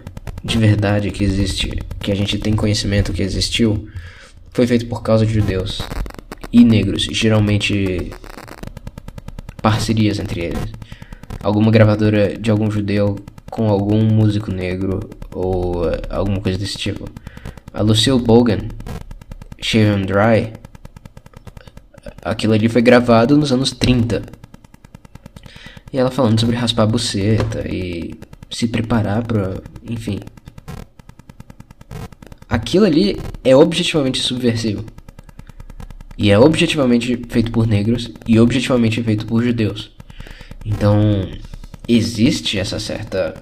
A: de verdade que existe, que a gente tem conhecimento que existiu, foi feito por causa de judeus e negros, geralmente parcerias entre eles. Alguma gravadora de algum judeu com algum músico negro ou eh, alguma coisa desse tipo. A Lucille Bogan, Shave and Dry, aquilo ali foi gravado nos anos 30. E ela falando sobre raspar a buceta e se preparar para, enfim. Aquilo ali é objetivamente subversivo. E é objetivamente feito por negros e objetivamente feito por judeus. Então, existe essa certa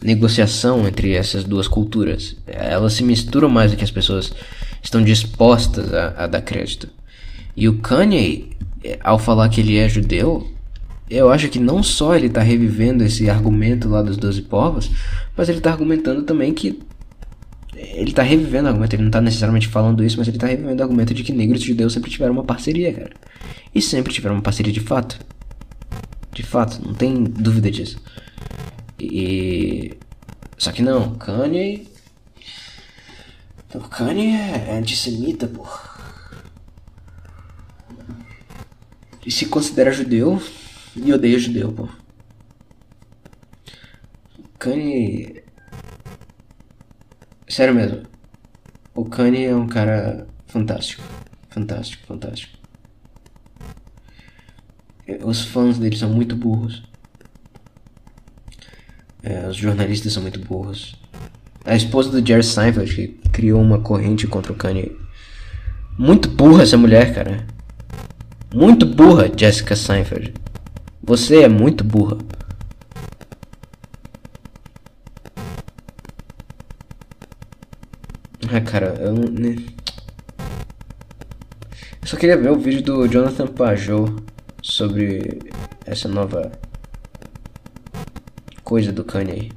A: negociação entre essas duas culturas. Elas se misturam mais do que as pessoas estão dispostas a, a dar crédito. E o Kanye, ao falar que ele é judeu, eu acho que não só ele está revivendo esse argumento lá dos 12 povos, mas ele está argumentando também que ele tá revivendo o argumento, ele não tá necessariamente falando isso, mas ele tá revivendo o argumento de que negros e judeus sempre tiveram uma parceria, cara. E sempre tiveram uma parceria de fato. De fato, não tem dúvida disso. E. Só que não, Kanye. O Kanye é antissemita, pô. E se considera judeu e odeia judeu, pô. Kanye Sério mesmo. O Kanye é um cara fantástico. Fantástico, fantástico. Os fãs dele são muito burros. É, os jornalistas são muito burros. A esposa do Jerry Seinfeld, que criou uma corrente contra o Kanye. Muito burra essa mulher, cara. Muito burra, Jessica Seinfeld. Você é muito burra. Ah, cara, eu Né? Eu só queria ver o vídeo do Jonathan Pajot sobre essa nova coisa do Kanye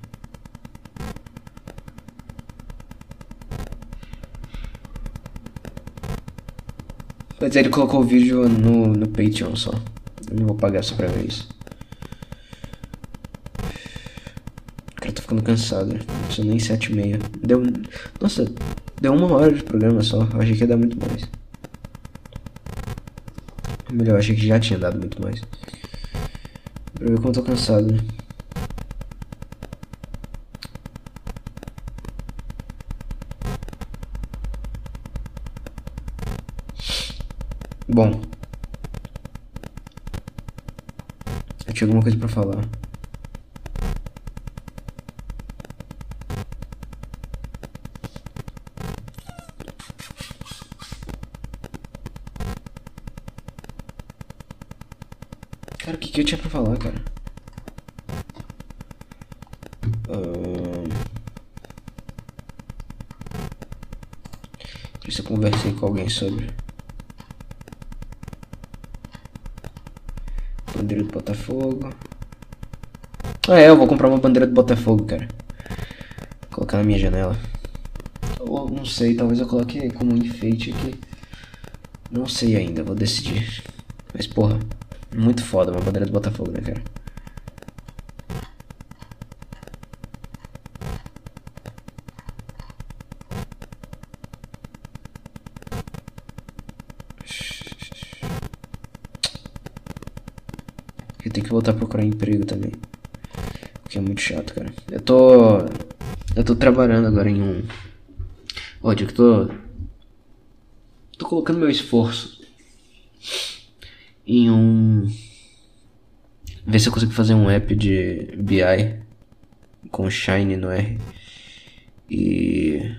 A: Mas ele colocou o vídeo no, no Patreon só. Eu não vou pagar só pra ver isso. Cara, tô ficando cansado. Não são nem sete e meia. Deu. Nossa, Deu uma hora de programa só. Eu achei que ia dar muito mais. Melhor, achei que já tinha dado muito mais. Pra ver como eu tô cansado. Bom. Eu tinha alguma coisa pra falar. que eu tinha pra falar, cara? Uh... Preciso conversei com alguém sobre. Bandeira do Botafogo. Ah, é, eu vou comprar uma bandeira do Botafogo, cara. Vou colocar na minha janela. Ou não sei, talvez eu coloque como um enfeite aqui. Não sei ainda, vou decidir. Mas porra. Muito foda, uma bandeira do Botafogo, né, cara? Eu tenho que voltar a procurar emprego também. O que é muito chato, cara. Eu tô. Eu tô trabalhando agora em um. Ó, eu tô. Tô colocando meu esforço em um. Ver se eu consigo fazer um app de BI com Shine no R. E.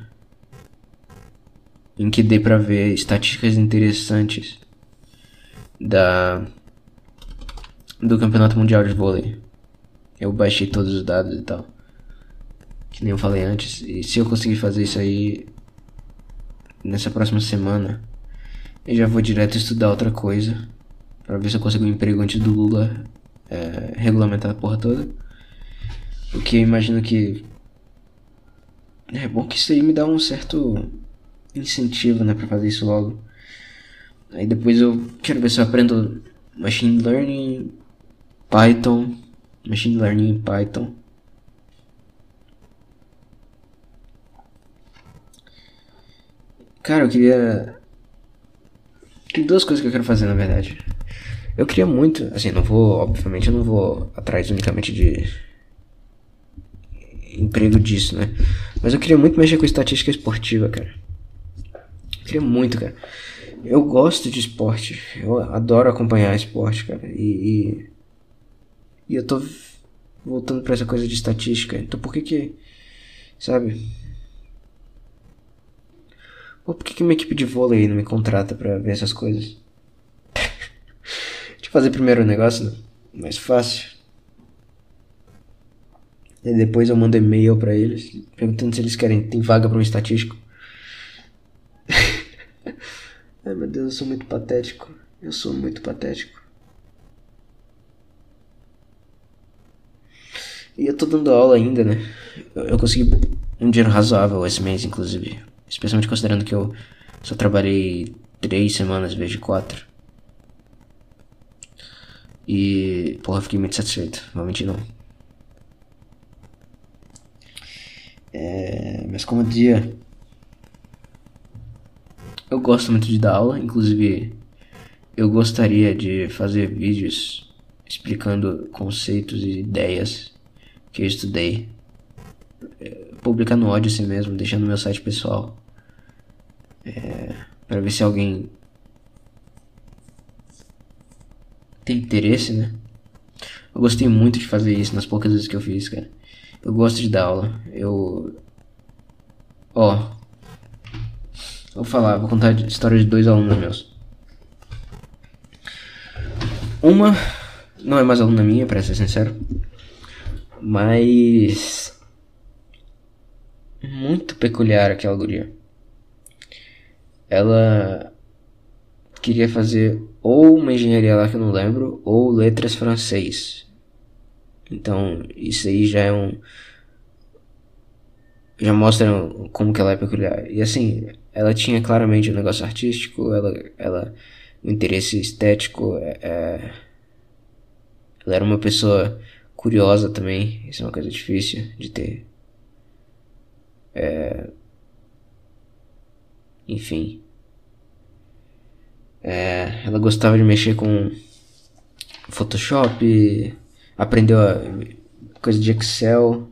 A: Em que dê pra ver estatísticas interessantes da. do Campeonato Mundial de Vôlei. Eu baixei todos os dados e tal. Que nem eu falei antes. E se eu conseguir fazer isso aí nessa próxima semana, eu já vou direto estudar outra coisa Pra ver se eu consigo um emprego antes do Lula é, regulamentar a porra toda. porque eu imagino que. É bom que isso aí me dá um certo incentivo, né? Pra fazer isso logo. Aí depois eu quero ver se eu aprendo Machine Learning, Python. Machine Learning Python. Cara, eu queria. Tem duas coisas que eu quero fazer na verdade. Eu queria muito, assim, não vou, obviamente, eu não vou atrás unicamente de emprego disso, né? Mas eu queria muito mexer com estatística esportiva, cara. Eu queria muito, cara. Eu gosto de esporte, eu adoro acompanhar esporte, cara. E, e, e eu tô voltando para essa coisa de estatística. Então por que que, sabe? por que que minha equipe de vôlei não me contrata para ver essas coisas? fazer primeiro o negócio, mais fácil. E depois eu mando e-mail para eles, perguntando se eles querem, tem vaga para um estatístico. Ai meu Deus, eu sou muito patético. Eu sou muito patético. E eu tô dando aula ainda, né? Eu, eu consegui um dinheiro razoável esse mês, inclusive. Especialmente considerando que eu só trabalhei três semanas em vez de quatro. E, porra, fiquei muito satisfeito, não mentir não. É, mas como eu dizia, eu gosto muito de dar aula, inclusive eu gostaria de fazer vídeos explicando conceitos e ideias que eu estudei. É, Publicar no assim mesmo, deixando meu site pessoal. É, para ver se alguém tem interesse, né? Eu gostei muito de fazer isso nas poucas vezes que eu fiz, cara. Eu gosto de dar aula. Eu. Ó. Vou falar, vou contar a história de dois alunos meus. Uma não é mais aluna minha, pra ser sincero. Mas. Muito peculiar aquela guria. Ela queria fazer ou uma engenharia lá que eu não lembro, ou letras francês. Então, isso aí já é um já mostra como que ela é peculiar. E assim, ela tinha claramente um negócio artístico, ela ela um interesse estético, é, é ela era uma pessoa curiosa também, isso é uma coisa difícil de ter. É, enfim. É, ela gostava de mexer com Photoshop, aprendeu coisa de Excel.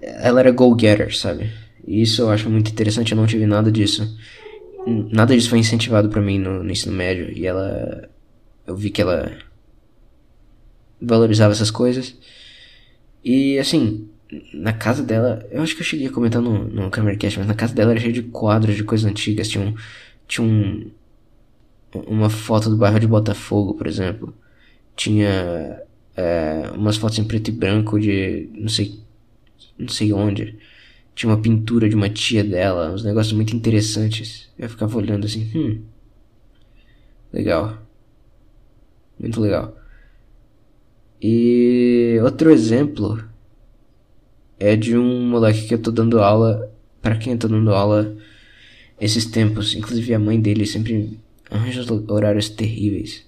A: Ela era go-getter, sabe? E isso eu acho muito interessante, eu não tive nada disso. Nada disso foi incentivado para mim no, no ensino médio. E ela. Eu vi que ela valorizava essas coisas. E assim, na casa dela, eu acho que eu cheguei a comentar no, no Cameracast, mas na casa dela era cheio de quadros de coisas antigas, tinha um tinha um, uma foto do bairro de Botafogo, por exemplo. Tinha é, umas fotos em preto e branco de não sei, não sei onde. Tinha uma pintura de uma tia dela, uns negócios muito interessantes. Eu ficava olhando assim, hum, legal, muito legal. E outro exemplo é de um moleque que eu tô dando aula, para quem eu tô dando aula esses tempos. Inclusive a mãe dele sempre arranja horários terríveis.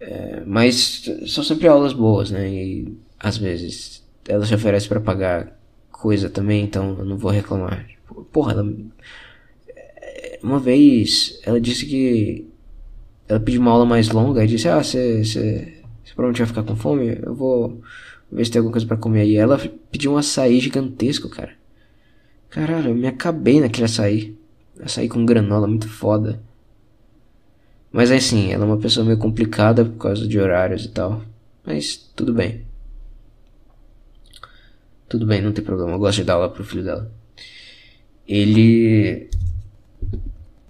A: É, mas são sempre aulas boas, né? E às vezes ela se oferece para pagar coisa também, então eu não vou reclamar. Tipo, porra, ela. É, uma vez ela disse que. Ela pediu uma aula mais longa e disse: Ah, você provavelmente vai ficar com fome, eu vou ver se tem alguma coisa para comer. E ela pediu um açaí gigantesco, cara. Caralho, eu me acabei naquele açaí. Açaí com granola, muito foda. Mas assim, ela é uma pessoa meio complicada por causa de horários e tal. Mas tudo bem. Tudo bem, não tem problema. Eu gosto de dar aula pro filho dela. Ele.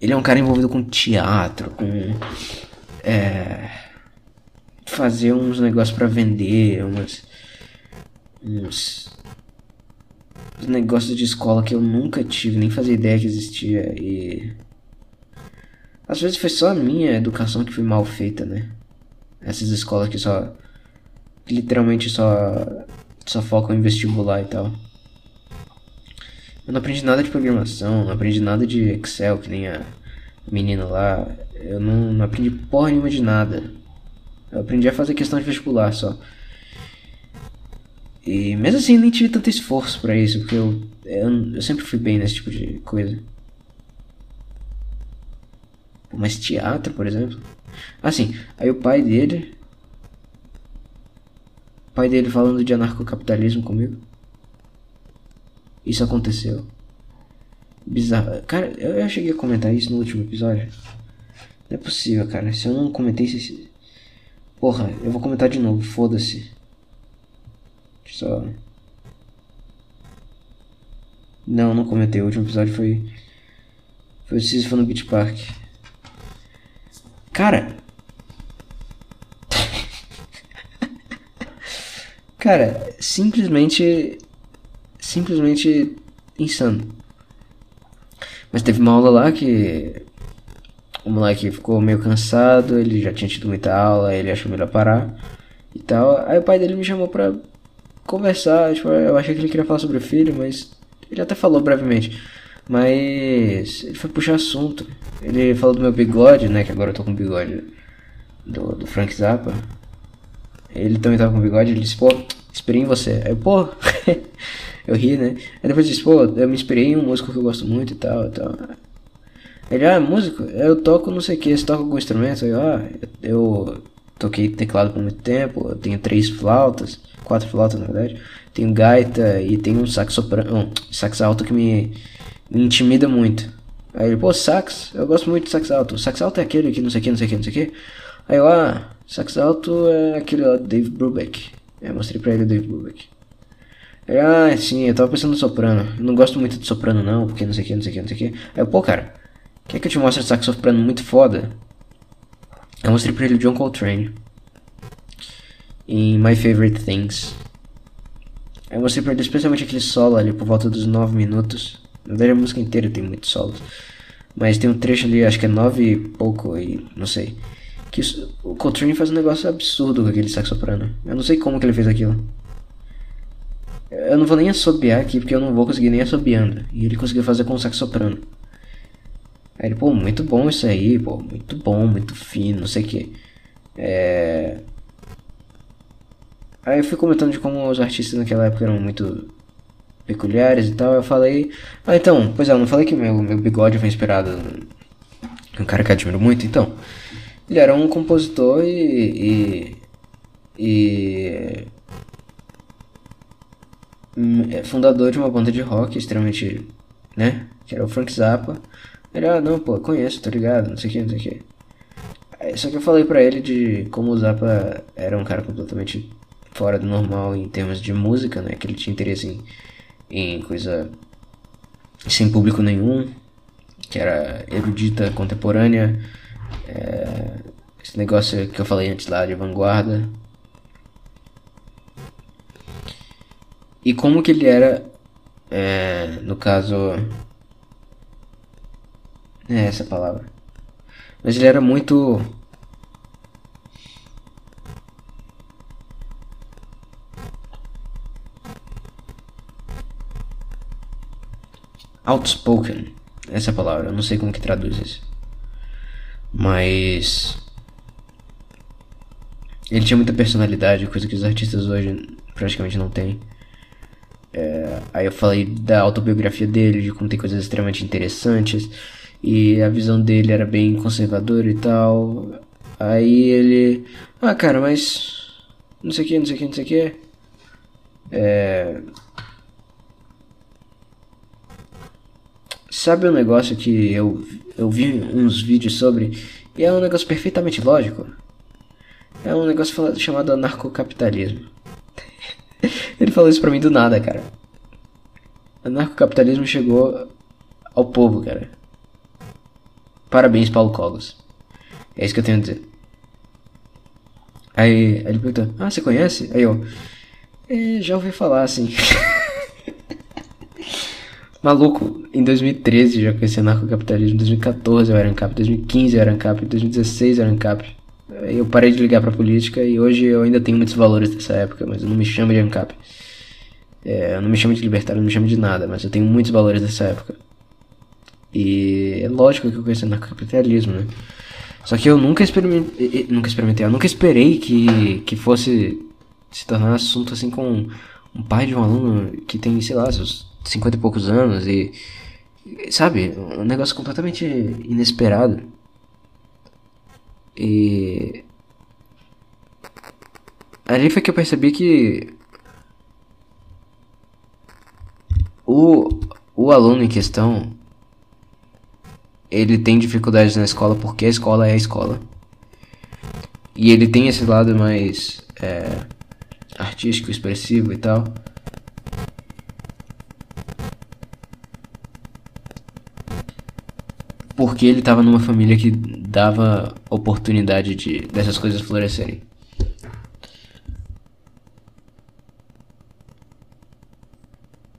A: Ele é um cara envolvido com teatro, com. É. Fazer uns negócios para vender, umas. Uns os negócios de escola que eu nunca tive, nem fazia ideia que existia e. Às vezes foi só a minha educação que foi mal feita, né? Essas escolas que só. Que literalmente só. só focam em vestibular e tal. Eu não aprendi nada de programação, não aprendi nada de Excel, que nem a menina lá. Eu não, não aprendi porra nenhuma de nada. Eu aprendi a fazer questão de vestibular só. E mesmo assim, nem tive tanto esforço para isso, porque eu, eu, eu, sempre fui bem nesse tipo de coisa. Mas teatro, por exemplo. Assim, aí o pai dele. O pai dele falando de anarcocapitalismo comigo. Isso aconteceu. Bizarro. Cara, eu, eu cheguei a comentar isso no último episódio. Não é possível, cara. Se eu não comentei isso. Porra, eu vou comentar de novo, foda-se. Só. Não, não comentei. O último episódio foi. Foi o Sísifo no Beach Park. Cara. Cara, simplesmente. Simplesmente insano. Mas teve uma aula lá que. O moleque ficou meio cansado, ele já tinha tido muita aula, ele achou melhor parar e tal. Aí o pai dele me chamou pra conversar. Tipo, eu achei que ele queria falar sobre o filho, mas ele até falou brevemente. Mas ele foi puxar assunto. Ele falou do meu bigode, né? Que agora eu tô com bigode do, do Frank Zappa. Ele também tava com bigode. Ele disse, pô, inspirei em você. Aí eu, pô, eu ri, né? Aí depois disse, pô, eu me inspirei em um músico que eu gosto muito e tal e tal. Ele, ah, músico? Eu toco não sei o que, você toca algum instrumento? Aí, ah, eu toquei teclado por muito tempo, eu tenho três flautas, quatro flautas na verdade, tenho gaita e tenho um sax um, sax alto que me, me intimida muito. Aí ele, pô, sax, eu gosto muito de sax alto, sax alto é aquele que não sei o que, não sei o que, não sei o que. Aí eu, ah, sax alto é aquele lá do Dave Brubeck. Eu mostrei pra ele o Dave Brubeck. Ele, ah, sim, eu tava pensando no soprano. Eu não gosto muito de soprano não, porque não sei o que, não sei o que, não sei o que. Aí eu, pô, cara, quer que eu te mostre sax soprano muito foda? Eu mostrei pra ele o John Coltrane. Em My Favorite Things. Eu mostrei pra ele especialmente aquele solo ali por volta dos 9 minutos. Na verdade a música inteira tem muitos solos. Mas tem um trecho ali, acho que é 9 e pouco e não sei. Que o Coltrane faz um negócio absurdo com aquele sax soprano. Eu não sei como que ele fez aquilo. Eu não vou nem assobiar aqui porque eu não vou conseguir nem assobiando. E ele conseguiu fazer com o sax soprano. Aí ele, pô, muito bom isso aí, pô, muito bom, muito fino, não sei o que. É... Aí eu fui comentando de como os artistas naquela época eram muito peculiares e tal, eu falei... Ah, então, pois é, eu não falei que meu, meu bigode foi inspirado um cara que eu admiro muito, então. Ele era um compositor e... e, e hum, é, fundador de uma banda de rock extremamente, né, que era o Frank Zappa. Ele, ah, não, pô, conheço, tá ligado? Não sei o que, não sei o que. É, só que eu falei pra ele de como o Zappa era um cara completamente fora do normal em termos de música, né? Que ele tinha interesse em, em coisa sem público nenhum, que era erudita, contemporânea, é, esse negócio que eu falei antes lá de vanguarda. E como que ele era, é, no caso, é essa a palavra. Mas ele era muito. Outspoken. Essa é a palavra. Eu não sei como que traduz isso. Mas. Ele tinha muita personalidade, coisa que os artistas hoje praticamente não têm. É, aí eu falei da autobiografia dele, de como tem coisas extremamente interessantes e a visão dele era bem conservadora e tal. Aí ele, ah, cara, mas não sei o que, não sei o que, não sei o que. É. Sabe um negócio que eu, eu vi uns vídeos sobre e é um negócio perfeitamente lógico? É um negócio chamado anarcocapitalismo. ele falou isso pra mim do nada, cara. Anarcocapitalismo chegou ao povo, cara. Parabéns, Paulo Collos. É isso que eu tenho a dizer. Aí, aí ele pergunta, ah, você conhece? Aí eu, eh, já ouvi falar, assim. Maluco, em 2013 já conheci anarcocapitalismo, em 2014 eu era ANCAP, em 2015 eu era ANCAP, em 2016 eu era ANCAP. Eu parei de ligar pra política e hoje eu ainda tenho muitos valores dessa época, mas eu não me chamo de ANCAP. É, eu não me chamo de libertário, eu não me chamo de nada, mas eu tenho muitos valores dessa época. E é lógico que eu conheço capitalismo né? Só que eu nunca experimentei, nunca experimentei, eu nunca esperei que, que fosse se tornar um assunto assim com um pai de um aluno que tem, sei lá, seus 50 e poucos anos e sabe, um negócio completamente inesperado. E ali foi que eu percebi que o o aluno em questão ele tem dificuldades na escola porque a escola é a escola. E ele tem esse lado mais é, artístico, expressivo e tal. Porque ele estava numa família que dava oportunidade de dessas coisas florescerem.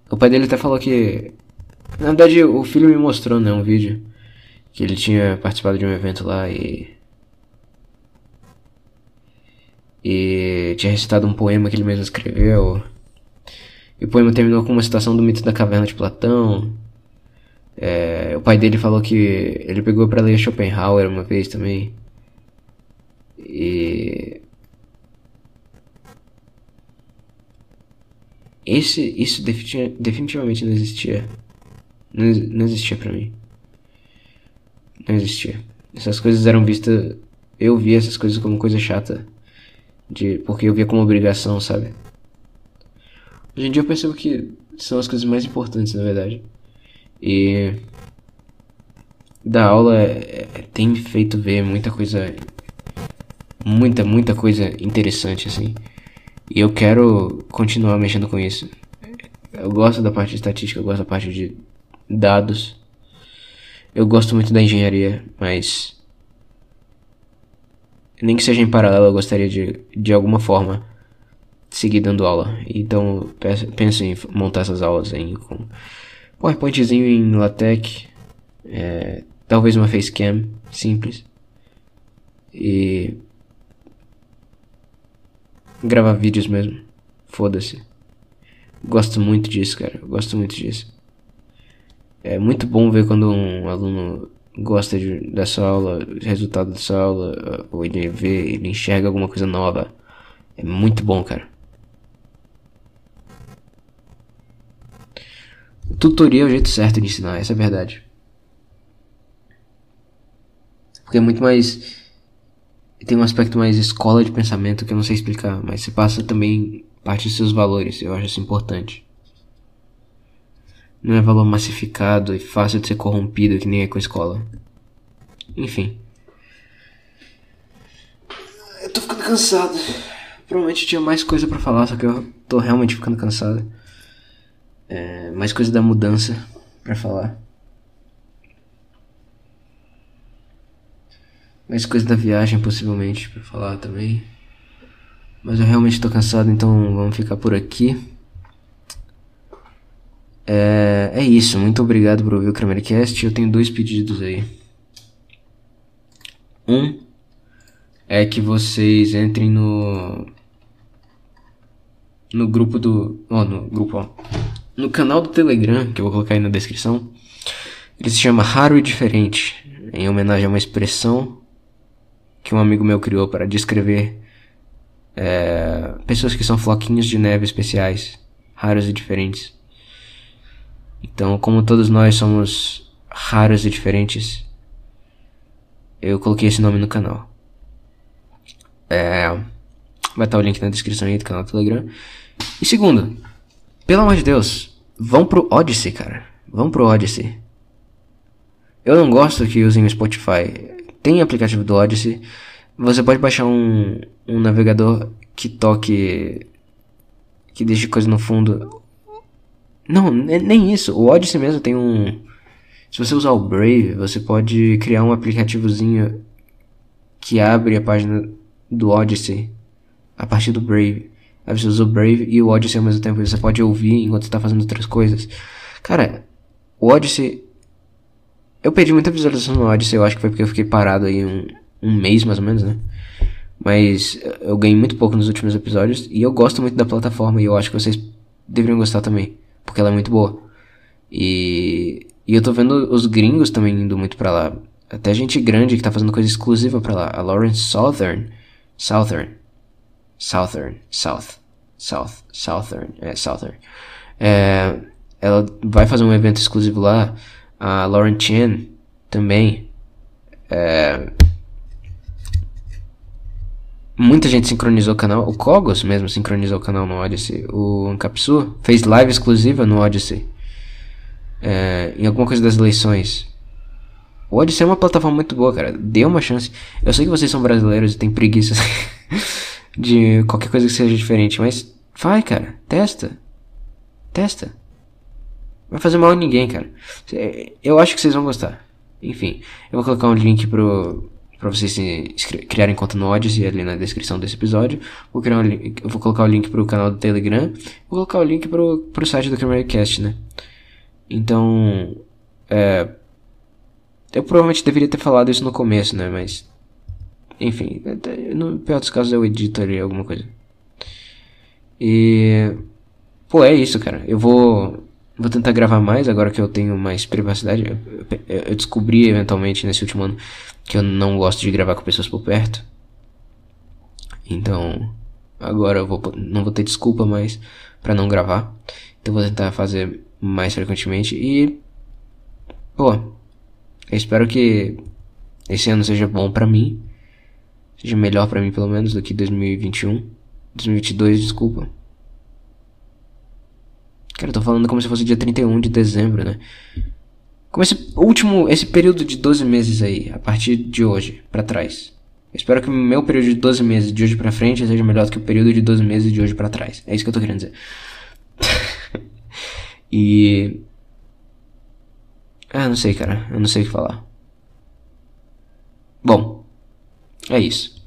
A: O pai dele até falou que. Na verdade, o filho me mostrou, né? Um vídeo que ele tinha participado de um evento lá e e tinha recitado um poema que ele mesmo escreveu. E o poema terminou com uma citação do mito da caverna de Platão. É, o pai dele falou que ele pegou para ler Schopenhauer uma vez também. E esse isso definitivamente não existia. Não, não existia para mim não existia. Essas coisas eram vistas. Eu via essas coisas como coisa chata. De, porque eu via como obrigação, sabe? Hoje em dia eu percebo que são as coisas mais importantes, na verdade. E. Da aula é, é, tem me feito ver muita coisa. Muita, muita coisa interessante, assim. E eu quero continuar mexendo com isso. Eu gosto da parte de estatística, eu gosto da parte de dados. Eu gosto muito da engenharia, mas. Nem que seja em paralelo, eu gostaria de, de alguma forma, seguir dando aula. Então, penso em montar essas aulas aí com PowerPointzinho em LaTeX, é, talvez uma facecam simples. E. gravar vídeos mesmo. Foda-se. Gosto muito disso, cara. Gosto muito disso. É muito bom ver quando um aluno gosta de, dessa aula, resultado dessa aula, ah, ou ele vê, ele enxerga alguma coisa nova. É muito bom, cara. Tutoria é o jeito certo de ensinar, essa é a verdade. Porque é muito mais. Tem um aspecto mais escola de pensamento que eu não sei explicar, mas você passa também parte dos seus valores, eu acho isso importante não é valor massificado e fácil de ser corrompido que nem é com escola. Enfim. Eu tô ficando cansado. Provavelmente tinha mais coisa para falar, só que eu tô realmente ficando cansado. É, mais coisa da mudança para falar. Mais coisa da viagem, possivelmente, para falar também. Mas eu realmente tô cansado, então vamos ficar por aqui. É, é isso, muito obrigado por ouvir o Kramercast. Eu tenho dois pedidos aí. Um é que vocês entrem no no grupo do, ó, oh, no grupo, ó, no canal do Telegram, que eu vou colocar aí na descrição. Ele se chama Raro e Diferente, em homenagem a uma expressão que um amigo meu criou para descrever é, pessoas que são floquinhos de neve especiais, raros e diferentes. Então, como todos nós somos raros e diferentes, eu coloquei esse nome no canal. É, vai estar o link na descrição aí do canal do Telegram. E segundo, pelo amor de Deus, vão pro Odyssey, cara. Vão pro Odyssey. Eu não gosto que usem o Spotify. Tem aplicativo do Odyssey. Você pode baixar um, um navegador que toque. que deixe coisa no fundo. Não, nem isso. O Odyssey mesmo tem um. Se você usar o Brave, você pode criar um aplicativozinho que abre a página do Odyssey a partir do Brave. Aí você usa o Brave e o Odyssey ao mesmo tempo. Você pode ouvir enquanto está fazendo outras coisas. Cara, o Odyssey. Eu perdi muita visualização no Odyssey, eu acho que foi porque eu fiquei parado aí um, um mês mais ou menos, né? Mas eu ganhei muito pouco nos últimos episódios e eu gosto muito da plataforma e eu acho que vocês deveriam gostar também porque ela é muito boa. E, e eu tô vendo os gringos também indo muito para lá. Até gente grande que tá fazendo coisa exclusiva para lá. A Lawrence Southern. Southern. Southern. South. South. Southern. É, Southern. É, ela vai fazer um evento exclusivo lá. A Lauren Chen também. É, Muita gente sincronizou o canal, o Kogos mesmo sincronizou o canal no Odyssey, o Ancapsu fez live exclusiva no Odyssey, é, em alguma coisa das eleições. O Odyssey é uma plataforma muito boa, cara, dê uma chance. Eu sei que vocês são brasileiros e têm preguiça de qualquer coisa que seja diferente, mas vai, cara, testa, testa. Vai fazer mal a ninguém, cara. Eu acho que vocês vão gostar. Enfim, eu vou colocar um link pro, para vocês eh, se criarem conta no Odyssey ali na descrição desse episódio. Vou, criar um vou colocar o link para o canal do Telegram, vou colocar o link para o site do Cameracast, né? Então, é, eu provavelmente deveria ter falado isso no começo, né? Mas, enfim, no pior dos casos eu edito ali alguma coisa. E, pô, é isso, cara. Eu vou Vou tentar gravar mais agora que eu tenho mais privacidade. Eu, eu, descobri eventualmente nesse último ano que eu não gosto de gravar com pessoas por perto. Então, agora eu vou, não vou ter desculpa mais para não gravar. Então vou tentar fazer mais frequentemente e pô, eu espero que esse ano seja bom para mim, seja melhor para mim pelo menos do que 2021, 2022, desculpa. Cara, eu tô falando como se fosse dia 31 de dezembro, né? Como esse último, esse período de 12 meses aí, a partir de hoje para trás. Eu espero que o meu período de 12 meses de hoje para frente seja melhor do que o período de 12 meses de hoje para trás. É isso que eu tô querendo dizer. e. Ah, não sei, cara. Eu não sei o que falar. Bom, é isso.